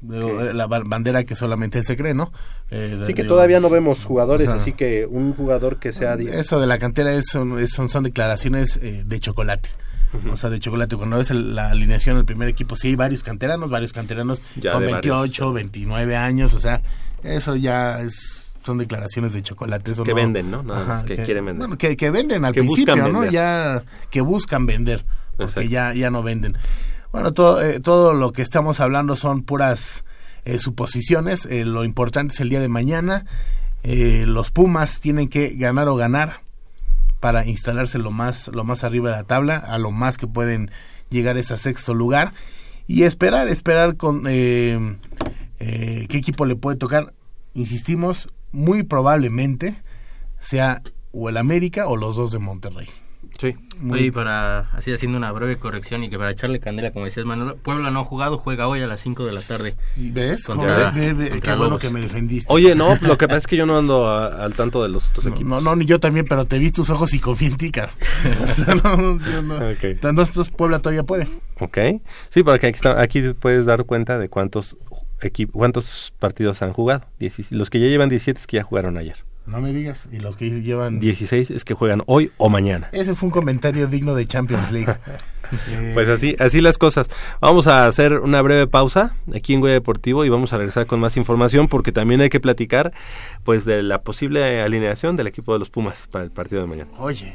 Speaker 11: Digo, eh, La ba- bandera que solamente él se cree, ¿no? Eh,
Speaker 1: Sí, que
Speaker 11: digo,
Speaker 1: todavía no vemos jugadores, así que un jugador que sea...
Speaker 11: Eso de la cantera es, son, son, son declaraciones eh, de chocolate. O sea, de chocolate. Cuando ves el- la alineación del primer equipo, sí hay varios canteranos, varios canteranos
Speaker 1: Ya
Speaker 11: con
Speaker 1: de
Speaker 11: 28, 29 años. O sea, eso ya es, son declaraciones de chocolate. Eso
Speaker 1: Que
Speaker 11: no-
Speaker 1: venden, ¿no? Nada más que quieren vender.
Speaker 11: Bueno, que, que venden al
Speaker 1: Que
Speaker 11: principio, ¿no? Ya que buscan vender, porque
Speaker 1: Exacto.
Speaker 11: ya, ya no venden. Bueno, todo, eh, todo lo que estamos hablando son puras eh, suposiciones. Eh, lo importante es el día de mañana. Eh, los Pumas tienen que ganar o ganar para instalarse lo más, lo más arriba de la tabla, a lo más que pueden llegar a sexto lugar. Y esperar, esperar con eh, eh, qué equipo le puede tocar. Insistimos, muy probablemente sea o el América o los dos de Monterrey.
Speaker 1: Sí.
Speaker 4: Oye, y para así haciendo una breve corrección y que para echarle candela, como decías Manuel, Puebla no ha jugado, juega hoy a las 5 de la tarde.
Speaker 11: ¿Ves?
Speaker 4: Contra- contra
Speaker 11: qué bueno
Speaker 4: Lobos.
Speaker 11: que me defendiste.
Speaker 1: Oye, no, lo que pasa es que yo no ando a- al tanto de los otros equipos.
Speaker 11: No, no, ni yo también, pero te vi tus ojos y confía en ti, cara. O sea, no, no, yo no. Entonces, Puebla todavía puede.
Speaker 1: Ok. Sí, porque aquí, está- aquí puedes dar cuenta de cuántos cuántos partidos han jugado. Los que ya llevan 17 es que ya jugaron ayer.
Speaker 11: No me digas. Y los que llevan...
Speaker 1: 16 es que juegan hoy o mañana.
Speaker 11: Ese fue un comentario digno de Champions League. Eh,
Speaker 1: Pues así, así las cosas. Vamos a hacer una breve pausa aquí en Goya Deportivo y vamos a regresar con más información porque también hay que platicar pues de la posible alineación del equipo de los Pumas para el partido de mañana.
Speaker 11: Oye.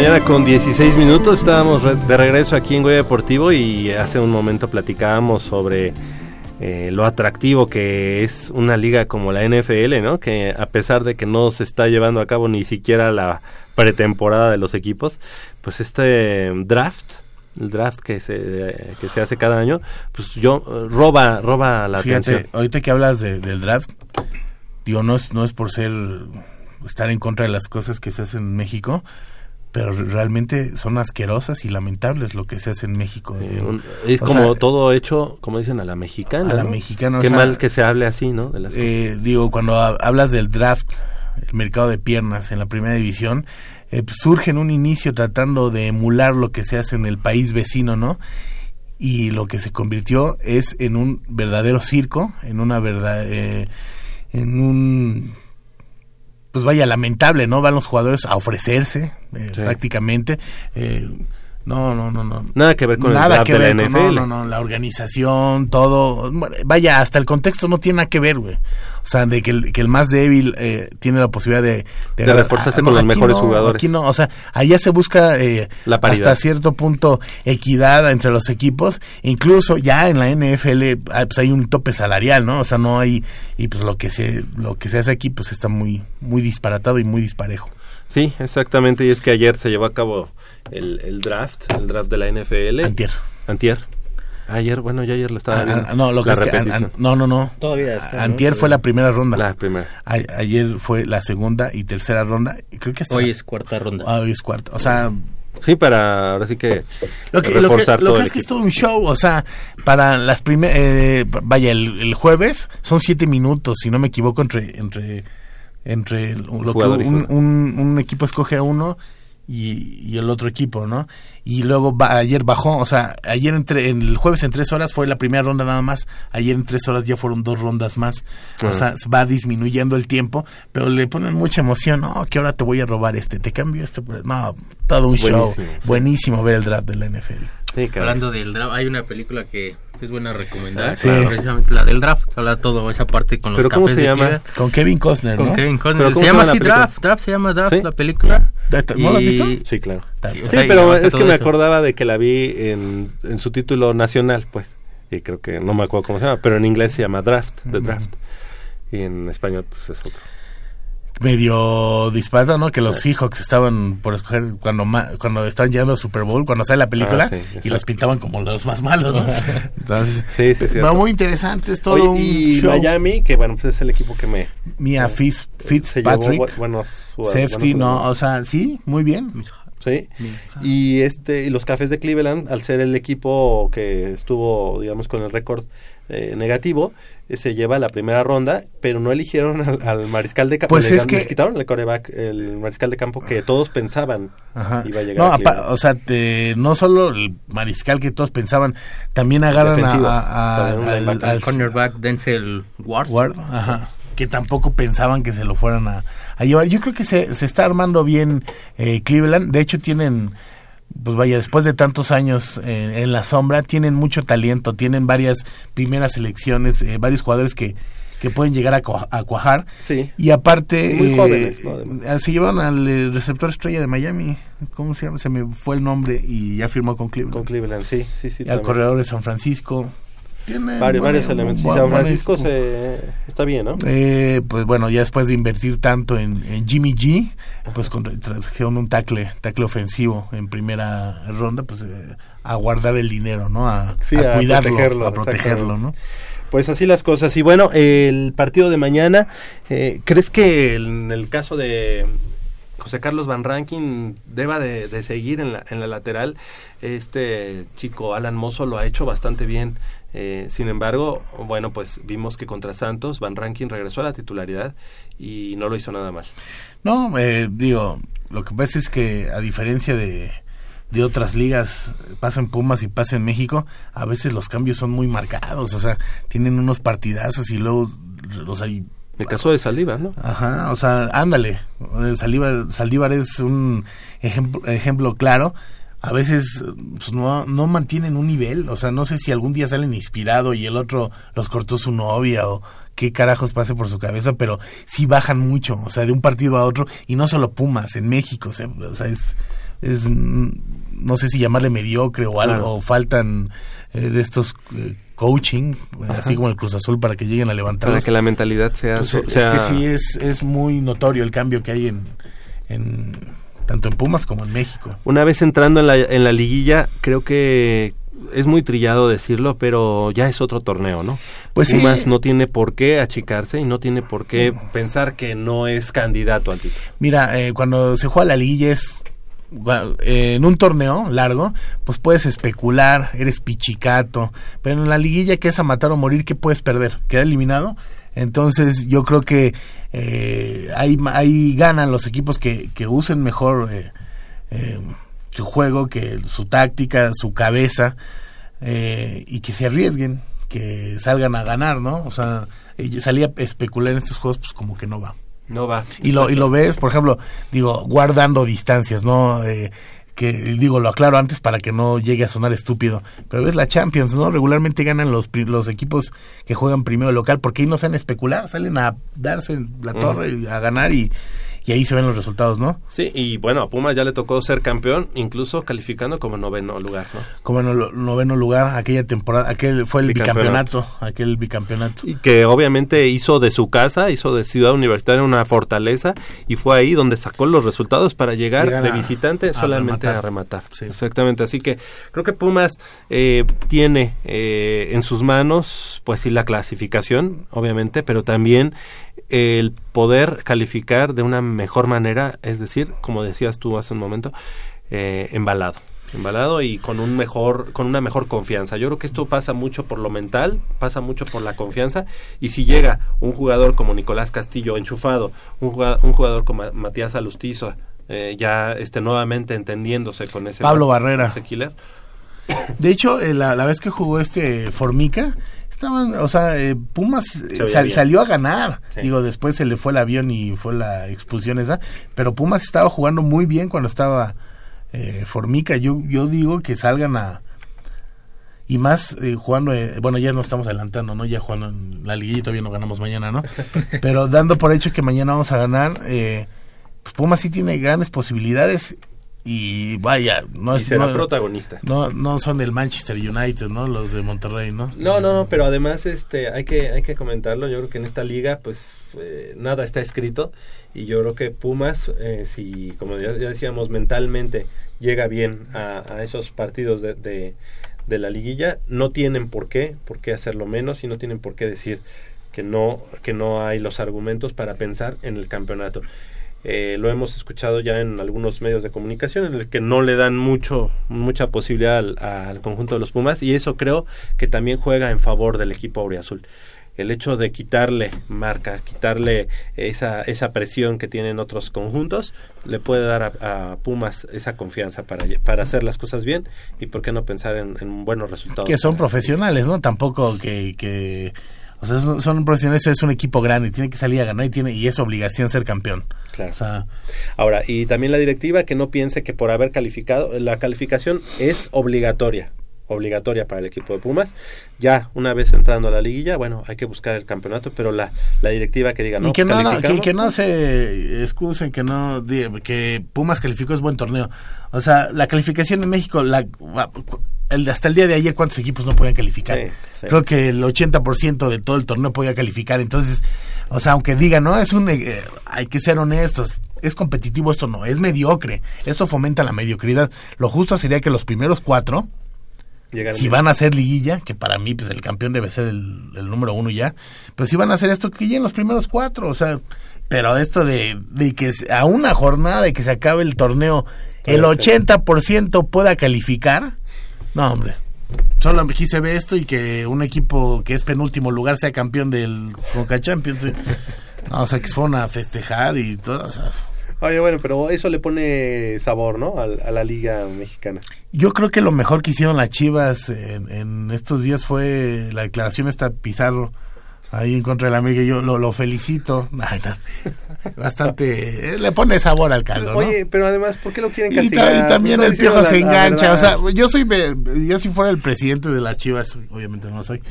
Speaker 1: Mañana con 16 minutos. Estábamos de regreso aquí en Goya Deportivo y hace un momento platicábamos sobre eh, lo atractivo que es una liga como la NFL, ¿no? Que a pesar de que no se está llevando a cabo ni siquiera la pretemporada de los equipos, pues este draft, el draft que se, que se hace cada año, pues yo eh, roba, roba la
Speaker 11: Fíjate,
Speaker 1: atención.
Speaker 11: ahorita que hablas de- del draft, digo, no es, no es por ser, estar en contra de las cosas que se hacen en México, pero realmente son asquerosas y lamentables lo que se hace en México. Eh,
Speaker 1: Un- Es
Speaker 11: o
Speaker 1: como
Speaker 11: sea,
Speaker 1: todo hecho, como dicen, a la mexicana.
Speaker 11: A la
Speaker 1: ¿no?
Speaker 11: mexicana, o
Speaker 1: Qué
Speaker 11: sea,
Speaker 1: mal que se hable así, ¿no? De las
Speaker 11: eh, digo, cuando ha- hablas del draft, el mercado de piernas en la primera división, eh, pues, surge en un inicio tratando de emular lo que se hace en el país vecino, ¿no? Y lo que se convirtió es en un verdadero circo, en una verdad, eh, en un, pues vaya, lamentable, ¿no? Van los jugadores a ofrecerse, eh,
Speaker 1: Sí.
Speaker 11: prácticamente. eh, no, no, no, no.
Speaker 1: Nada que ver con el
Speaker 11: Nada
Speaker 1: draft
Speaker 11: que
Speaker 1: de la
Speaker 11: ver con-
Speaker 1: NFL.
Speaker 11: No, no, no, la organización, todo. bueno, Vaya, hasta el contexto no tiene nada que ver, güey. O sea, de que el, que el más débil eh, tiene la posibilidad de...
Speaker 1: De reforzarse
Speaker 11: ah,
Speaker 1: con los mejores
Speaker 11: no,
Speaker 1: jugadores.
Speaker 11: Aquí no, o sea, allá se busca eh,
Speaker 1: La paridad.
Speaker 11: hasta cierto punto equidad entre los equipos. Incluso ya en la NFL ah, pues hay un tope salarial, ¿no? O sea, no hay... Y pues lo que se, lo que se hace aquí pues está muy, muy disparatado y muy disparejo.
Speaker 1: Sí, exactamente. Y es que ayer se llevó a cabo el, el draft, el draft de la NFL.
Speaker 11: Antier.
Speaker 1: Antier. Ayer, bueno, ya ayer lo estaba
Speaker 11: Ah,
Speaker 1: viendo.
Speaker 11: ah, no, lo que
Speaker 1: La
Speaker 11: es que an- an- no, no, no.
Speaker 4: Todavía está, ¿no?
Speaker 11: Antier fue la primera ronda.
Speaker 1: La primera.
Speaker 11: A- ayer fue la segunda y tercera ronda. Creo que hasta
Speaker 4: Hoy
Speaker 11: la-
Speaker 4: es cuarta ronda.
Speaker 11: Ah, hoy es cuarta. O sea,
Speaker 1: Sí, para ahora sí que,
Speaker 11: lo que, lo que,
Speaker 1: reforzar
Speaker 11: lo que
Speaker 1: el
Speaker 11: es que es todo un show. O sea, para las primeras. vaya, el, el jueves son siete minutos, si no me equivoco, entre. entre entre lo que
Speaker 1: jugador
Speaker 11: un, un- un equipo escoge a uno y, y el otro equipo, ¿no? Y luego ba- ayer bajó, o sea, ayer entre en el jueves en tres horas fue la primera ronda nada más, ayer en tres horas ya fueron dos rondas más, o sea, va disminuyendo el tiempo, pero le ponen mucha emoción, no, que ahora te voy a robar este, te cambio este, por- no, todo un show,
Speaker 1: Buenísimo, sí.
Speaker 11: buenísimo ver el draft de la NFL.
Speaker 1: Sí.
Speaker 4: Hablando del draft, hay una película que es buena recomendar,
Speaker 11: Sí.
Speaker 4: precisamente la del draft, habla todo esa parte con los
Speaker 1: ¿Pero cómo
Speaker 4: cafés
Speaker 1: se
Speaker 4: de
Speaker 1: llama?
Speaker 11: Con Kevin Costner,
Speaker 4: Con
Speaker 11: ¿no?
Speaker 4: Kevin
Speaker 1: ¿Pero
Speaker 4: Costner. Se
Speaker 1: se
Speaker 4: llama
Speaker 1: llama la
Speaker 4: así? Draft, Draft se llama Draft
Speaker 1: ¿Sí?
Speaker 4: la película.
Speaker 11: ¿No la has visto?
Speaker 1: Sí, claro.
Speaker 4: o
Speaker 1: Sí,
Speaker 4: sea,
Speaker 1: pero es que me
Speaker 4: eso.
Speaker 1: acordaba de que la vi en, en su título nacional, pues. Y creo que no me acuerdo cómo se llama, pero en inglés se llama Draft, The Draft. Y en español, pues es otro.
Speaker 11: Medio disparado, ¿no? Que los Seahawks estaban por escoger cuando ma- cuando están llegando al Super Bowl, cuando sale la película,
Speaker 1: Ah, sí,
Speaker 11: y los pintaban como los más malos, ¿no? Entonces,
Speaker 1: Sí, sí, sí.
Speaker 11: va muy interesante, es todo
Speaker 1: Oye,
Speaker 11: un
Speaker 1: y
Speaker 11: show.
Speaker 1: Miami, que bueno, pues es el equipo que me...
Speaker 11: Mia Fitz,
Speaker 1: se llevó
Speaker 11: Fitzpatrick,
Speaker 1: bu- buenos
Speaker 11: safety,
Speaker 1: buenos
Speaker 11: no, o sea, sí, muy bien.
Speaker 1: Sí. Y este y los Cafés de Cleveland, al ser el equipo que estuvo, digamos, con el récord eh, negativo, eh, se lleva la primera ronda, pero no eligieron al, al mariscal de campo.
Speaker 11: Pues es que-
Speaker 1: les quitaron el coreback, el mariscal de campo que todos pensaban
Speaker 11: Ajá.
Speaker 1: iba a llegar.
Speaker 11: No,
Speaker 1: a
Speaker 11: apa- o sea, te- no solo el mariscal que todos pensaban, también agarran a,
Speaker 1: Defensivo.
Speaker 11: a- a-
Speaker 1: También un
Speaker 11: al,
Speaker 4: cornerback Denzel Ward.
Speaker 11: Ward, ajá, que tampoco pensaban que se lo fueran a, a llevar. Yo creo que se, se está armando bien eh, Cleveland. De hecho, tienen, pues vaya, después de tantos años eh, en la sombra, tienen mucho talento, tienen varias primeras selecciones, eh, varios jugadores que, que pueden llegar a, cua- a cuajar.
Speaker 1: Sí.
Speaker 11: Y aparte,
Speaker 1: Muy
Speaker 11: eh,
Speaker 1: jóvenes,
Speaker 11: eh, se llevan al eh, receptor estrella de Miami. ¿Cómo se llama? Se me fue el nombre y ya firmó con Cleveland.
Speaker 1: Con Cleveland, sí, sí, sí.
Speaker 11: y al corredor de San Francisco.
Speaker 1: Varios, elementos. Y San Francisco se, está bien, ¿no?
Speaker 11: Eh, pues bueno, ya después de invertir tanto en, en Jimmy G, pues con, trajeron un tackle, tackle ofensivo en primera ronda, pues eh, a guardar el dinero, ¿no? A,
Speaker 1: Sí,
Speaker 11: a
Speaker 1: a
Speaker 11: cuidarlo,
Speaker 1: protegerlo,
Speaker 11: a protegerlo, ¿no?
Speaker 1: Pues así las cosas. Y bueno, el partido de mañana, eh, ¿crees que en el caso de José Carlos Van Rankin deba de, de seguir en la, en la lateral? Este chico Alan Mozo lo ha hecho bastante bien. Eh, sin embargo, bueno, pues vimos que contra Santos Van Rankin regresó a la titularidad y no lo hizo nada mal.
Speaker 11: No, eh, digo, lo que pasa es que a diferencia de, de otras ligas, pasa en Pumas y pasa en México, a veces los cambios son muy marcados, o sea, tienen unos partidazos y luego, o sea, y
Speaker 1: El caso de Saldívar, ¿no?
Speaker 11: Ajá, o sea, ándale. Eh, Saldívar, Saldívar es un ejemplo, ejemplo claro. A veces pues, no, no mantienen un nivel. O sea, no sé si algún día salen inspirado y el otro los cortó su novia o qué carajos pase por su cabeza, pero sí bajan mucho, o sea, de un partido a otro. Y no solo Pumas, en México, o sea, o sea, es, es, mm, no sé si llamarle mediocre o algo,
Speaker 1: Claro.
Speaker 11: o faltan eh, de estos eh, coaching,
Speaker 1: Ajá.
Speaker 11: así como el Cruz Azul, para que lleguen a levantar.
Speaker 1: Para que la mentalidad sea...
Speaker 11: Pues,
Speaker 1: su-
Speaker 11: es
Speaker 1: sea-
Speaker 11: que sí es, es muy notorio el cambio que hay en, en tanto en Pumas como en México.
Speaker 1: Una vez entrando en la, en la liguilla, creo que es muy trillado decirlo, pero ya es otro torneo, ¿no?
Speaker 11: Pues sí.
Speaker 1: Pumas no tiene por qué achicarse y no tiene por qué pensar que no es candidato al título.
Speaker 11: Mira, eh, cuando se juega la liguilla es eh, en un torneo largo, pues puedes especular, eres pichicato, pero en la liguilla que es a matar o morir, ¿qué puedes perder? ¿Queda eliminado? Entonces yo creo que eh, ahí, ganan los equipos que, que usen mejor eh, eh, su juego, que su táctica, su cabeza eh, y que se arriesguen, que salgan a ganar, ¿no? O sea, eh, salir a especular en estos juegos, pues como que no va.
Speaker 1: No va.
Speaker 11: Y lo, y lo ves, por ejemplo, digo, guardando distancias, ¿no? Eh, que digo, lo aclaro antes para que no llegue a sonar estúpido. Pero ves la Champions, ¿no? Regularmente ganan los, los equipos que juegan primero local, porque ahí no salen a especular, salen a darse la torre, y a ganar y, y ahí se ven los resultados, ¿no?
Speaker 1: Sí, y bueno, a Pumas ya le tocó ser campeón, incluso calificando como noveno lugar, ¿no?
Speaker 11: Como el noveno lugar, aquella temporada, aquel fue el
Speaker 1: Bicampeonato.
Speaker 11: bicampeonato, aquel bicampeonato.
Speaker 1: Y que obviamente hizo de su casa, hizo de Ciudad Universitaria una fortaleza y fue ahí donde sacó los resultados para llegar de
Speaker 11: a-
Speaker 1: visitante
Speaker 11: a
Speaker 1: solamente
Speaker 11: rematar.
Speaker 1: a rematar. Exactamente, así que creo que Pumas eh, tiene eh, en sus manos, pues sí, la clasificación, obviamente, pero también el poder calificar de una mejor manera, es decir, como decías tú hace un momento, eh, embalado embalado y con un mejor con una mejor confianza. Yo creo que esto pasa mucho por lo mental, pasa mucho por la confianza y si llega un jugador como Nicolás Castillo enchufado, un jugador, un jugador como Matías Alustizo eh, ya este nuevamente entendiéndose con ese
Speaker 11: Pablo Barrera.
Speaker 1: ese killer.
Speaker 11: De hecho, eh, la, la vez que jugó este Formica, estaban, o sea, eh, Pumas eh,
Speaker 1: Se
Speaker 11: sal- salió a ganar.
Speaker 1: Sí.
Speaker 11: Digo, después se le fue el avión y fue la expulsión esa, pero Pumas estaba jugando muy bien cuando estaba eh, Formica. Yo, yo digo que salgan a... Y más eh, jugando, eh, bueno, ya no estamos adelantando, ¿no? Ya jugando en la liguilla, todavía no ganamos mañana, ¿no? Pero dando por hecho que mañana vamos a ganar, eh, pues Pumas sí tiene grandes posibilidades y vaya, no
Speaker 1: Y
Speaker 11: es-
Speaker 1: será
Speaker 11: no-
Speaker 1: protagonista.
Speaker 11: no, no son del Manchester United, ¿no? Los de Monterrey, ¿no?
Speaker 1: No, no, no, pero además este hay que hay que comentarlo. Yo creo que en esta liga pues eh, nada está escrito y yo creo que Pumas eh, si como ya, ya decíamos mentalmente llega bien a, a esos partidos de, de, de la liguilla no tienen por qué por qué hacerlo menos y no tienen por qué decir que no que no hay los argumentos para pensar en el campeonato. Eh, lo hemos escuchado ya en algunos medios de comunicación en el que no le dan mucho mucha posibilidad al, al conjunto de los Pumas y eso creo que también juega en favor del equipo auriazul el hecho de quitarle marca quitarle esa esa presión que tienen otros conjuntos le puede dar a, a Pumas esa confianza para para hacer las cosas bien y por qué no pensar en, en buenos resultados
Speaker 11: Que son profesionales, ¿no? Tampoco que... que o sea, son, son profesionales, es un equipo grande, tiene que salir a ganar y tiene y es obligación ser campeón.
Speaker 1: Claro.
Speaker 11: O sea,
Speaker 1: Ahora, y también la directiva que no piense que por haber calificado, la calificación es obligatoria, obligatoria para el equipo de Pumas. Ya una vez entrando a la liguilla, bueno, hay que buscar el campeonato, pero la, la directiva que diga, no,
Speaker 11: y que no, no, que, que no se excusen que no que Pumas calificó es buen torneo. O sea, la calificación en México la el, hasta el día de ayer cuántos equipos no podían calificar.
Speaker 1: Sí, sí.
Speaker 11: Creo que el 80% de todo el torneo podía calificar, entonces, o sea, aunque digan, no, es un eh, hay que ser honestos. Es competitivo esto no, es mediocre. Esto fomenta la mediocridad. Lo justo sería que los primeros cuatro,
Speaker 1: llegaron
Speaker 11: si
Speaker 1: bien.
Speaker 11: van a ser liguilla, que para mí pues el campeón debe ser el, el número uno ya, pues si van a hacer esto, que lleguen los primeros cuatro, o sea, pero esto de, de que a una jornada de que se acabe el torneo, el
Speaker 1: Puede ser.
Speaker 11: 80% pueda calificar, no hombre, solo aquí se ve esto y que un equipo que es penúltimo lugar sea campeón del Conca Champions, no, o sea, que se fueron a festejar y todo, o sea,
Speaker 1: Oye, bueno, pero eso le pone sabor, ¿no? Al- A, la liga mexicana.
Speaker 11: Yo creo que lo mejor que hicieron las Chivas en, en estos días fue la declaración esta Pizarro ahí en contra del América. Yo lo, lo felicito. Bastante. Le pone sabor al caldo, ¿no?
Speaker 1: Oye, pero además, ¿por qué lo quieren
Speaker 11: Y, ta-
Speaker 1: castigar?
Speaker 11: y también
Speaker 1: Pues
Speaker 11: el piojo se engancha. O sea, yo soy yo si fuera el presidente de las Chivas, obviamente no soy.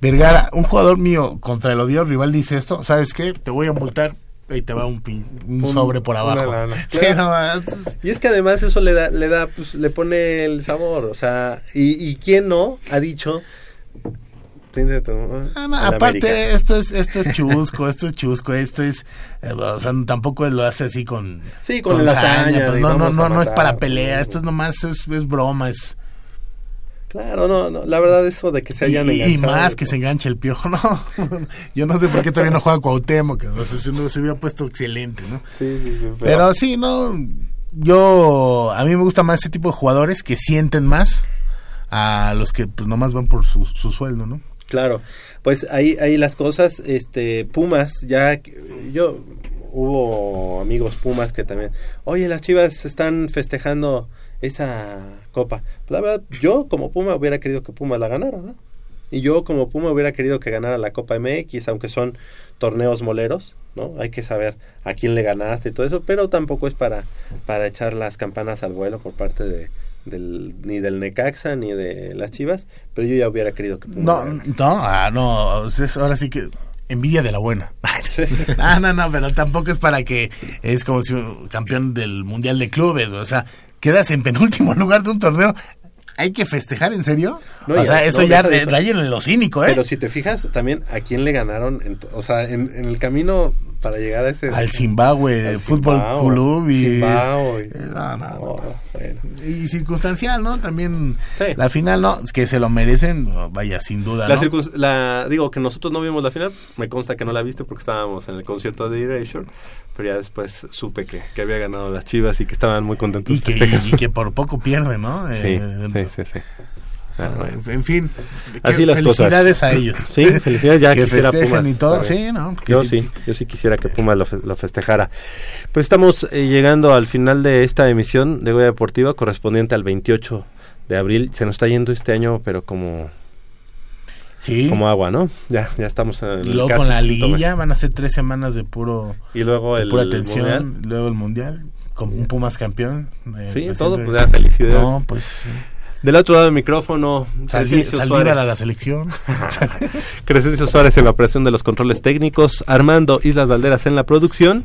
Speaker 11: Vergara, un jugador mío contra el odio rival dice esto, ¿sabes qué? Te voy a multar y te va un, pin- un
Speaker 1: Un-
Speaker 11: sobre por
Speaker 1: una
Speaker 11: abajo. Sí,
Speaker 1: Claro. Y es que además eso le da, le da, pues, le pone el sabor, o sea, y, y quién no ha dicho. "Tiende tu-
Speaker 11: Ah, no, aparte
Speaker 1: América".
Speaker 11: esto es esto es chusco, esto es chusco, esto es eh, o sea, tampoco lo hace así con
Speaker 1: Sí, con la hazaña
Speaker 11: pues no no
Speaker 1: vamos a
Speaker 11: no no es para pelea, esto es nomás es, es broma, es
Speaker 1: Claro, no, no, la verdad eso de que se hayan
Speaker 11: y, y
Speaker 1: enganchado.
Speaker 11: más que se enganche el piojo, no. Yo no sé por qué todavía no juega Cuauhtémoc, no se hubiera puesto excelente, ¿no?
Speaker 1: Sí, sí, sí.
Speaker 11: Pero, sí, no. Yo. A mí me gusta más ese tipo de jugadores que sienten más a los que pues nomás van por su, su sueldo, ¿no?
Speaker 1: Claro, pues ahí, ahí las cosas, este, Pumas, ya, yo, hubo amigos Pumas que también, oye, las Chivas están festejando esa copa. La verdad, yo como Puma hubiera querido que Pumas la ganara. Y yo como Puma hubiera querido que ganara la Copa MX, aunque son torneos moleros, ¿no? Hay que saber a quién le ganaste y todo eso, pero tampoco es para, para echar las campanas al vuelo por parte de, del, ni del Necaxa ni de las Chivas, pero yo ya hubiera querido que
Speaker 11: No, no, ah, no. es- ahora sí que. Envidia de la buena. ah, no, no, pero tampoco es para que es como si un campeón del Mundial de Clubes, o sea, quedas en penúltimo lugar de un torneo. ¿Hay que festejar en serio?
Speaker 1: No,
Speaker 11: o
Speaker 1: ya,
Speaker 11: sea, eso
Speaker 1: no,
Speaker 11: ya rayen en lo cínico, ¿eh?
Speaker 1: Pero si te fijas, también a quién le ganaron, en o sea, en, en el camino para llegar a ese...
Speaker 11: Al Zimbabue
Speaker 1: al
Speaker 11: Fútbol
Speaker 1: Zimbabue,
Speaker 11: Club y...
Speaker 1: Zimbabue.
Speaker 11: Eh, no, no,
Speaker 1: Oh, bueno.
Speaker 11: Y circunstancial, ¿no? También la final, ¿no? Que se lo merecen, vaya, sin duda,
Speaker 1: La
Speaker 11: ¿no?
Speaker 1: circun- la- digo que nosotros no vimos la final, me consta que no la viste porque estábamos en el concierto de Erasure, pero ya después supe que, que había ganado las Chivas y que estaban muy contentos.
Speaker 11: y, que,
Speaker 1: festejando.
Speaker 11: y que por poco pierden, ¿no?
Speaker 1: Sí,
Speaker 11: Eh,
Speaker 1: sí, sí, sí. Ah, bueno.
Speaker 11: En fin,
Speaker 1: Así las
Speaker 11: felicidades
Speaker 1: cosas.
Speaker 11: a ellos.
Speaker 1: Sí, felicidades ya
Speaker 11: que
Speaker 1: quisiera
Speaker 11: festejen
Speaker 1: Pumas,
Speaker 11: y todo, sí, ¿no?
Speaker 1: Yo
Speaker 11: sí-
Speaker 1: sí, yo sí quisiera que Pumas lo, fe- lo festejara. Pues estamos eh, llegando al final de esta emisión de Goya Deportiva correspondiente al 28 de abril. Se nos está yendo este año, pero como
Speaker 11: Sí.
Speaker 1: como agua, ¿no? Ya, ya estamos en el
Speaker 11: luego con la liguilla van a ser tres semanas de puro
Speaker 1: Y luego el
Speaker 11: pura tensión,
Speaker 1: Mundial.
Speaker 11: luego el mundial con un Pumas campeón. eh,
Speaker 1: Sí, todo, pues ya felicidades.
Speaker 11: No, pues
Speaker 1: Del otro lado del micrófono, Crescencio Suárez.
Speaker 11: a la selección.
Speaker 1: Crescencio Suárez en la operación de los controles técnicos, Armando Islas Valderas en la producción.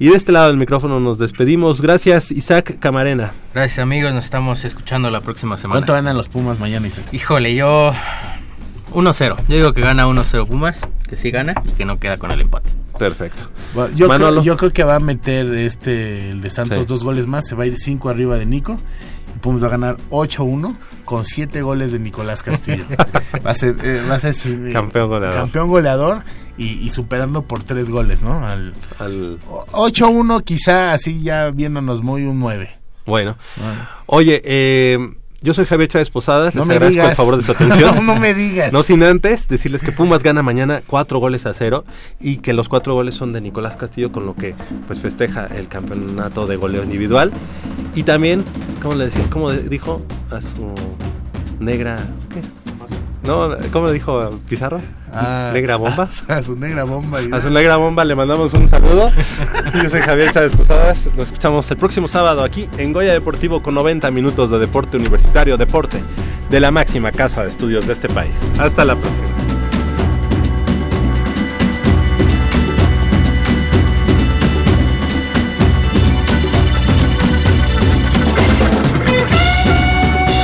Speaker 1: Y de este lado del micrófono nos despedimos. Gracias, Isaac Camarena.
Speaker 4: Gracias amigos, nos estamos escuchando la próxima semana.
Speaker 11: ¿Cuánto ganan los Pumas mañana, Isaac?
Speaker 4: Híjole, yo 1-0. Yo digo que gana 1-0 Pumas, que sí gana y que no queda con el empate.
Speaker 1: Perfecto.
Speaker 11: Bueno, yo, creo, yo creo que va a meter este el de Santos
Speaker 1: Sí.
Speaker 11: dos goles más, se va a ir cinco arriba de Nico. Pumas va a ganar 8-1 con siete goles de Nicolás Castillo. va a ser, eh, va a ser sin-
Speaker 1: Campeón goleador.
Speaker 11: campeón goleador y, y superando por tres goles, ¿no? Al,
Speaker 1: Al...
Speaker 11: 8-1 quizá así ya viéndonos muy un 9.
Speaker 1: Bueno. Oye, eh, yo soy Javier Chávez Posadas.
Speaker 11: No
Speaker 1: Les agradezco
Speaker 11: digas.
Speaker 1: el favor de su atención.
Speaker 11: No, no me digas.
Speaker 1: No sin antes decirles que Pumas gana mañana cuatro goles a cero y que los cuatro goles son de Nicolás Castillo, con lo que pues festeja el campeonato de goleo individual. Y también, ¿cómo le decía? ¿Cómo dijo a su negra? ¿qué? No, ¿cómo dijo Pizarro?
Speaker 11: Ah,
Speaker 1: negra bomba.
Speaker 11: A su negra bomba. y-
Speaker 1: A su negra bomba le mandamos un saludo. Yo soy Javier Chávez Posadas. Nos escuchamos el próximo sábado aquí en Goya Deportivo con 90 minutos de deporte universitario, deporte de la máxima casa de estudios de este país. Hasta la próxima.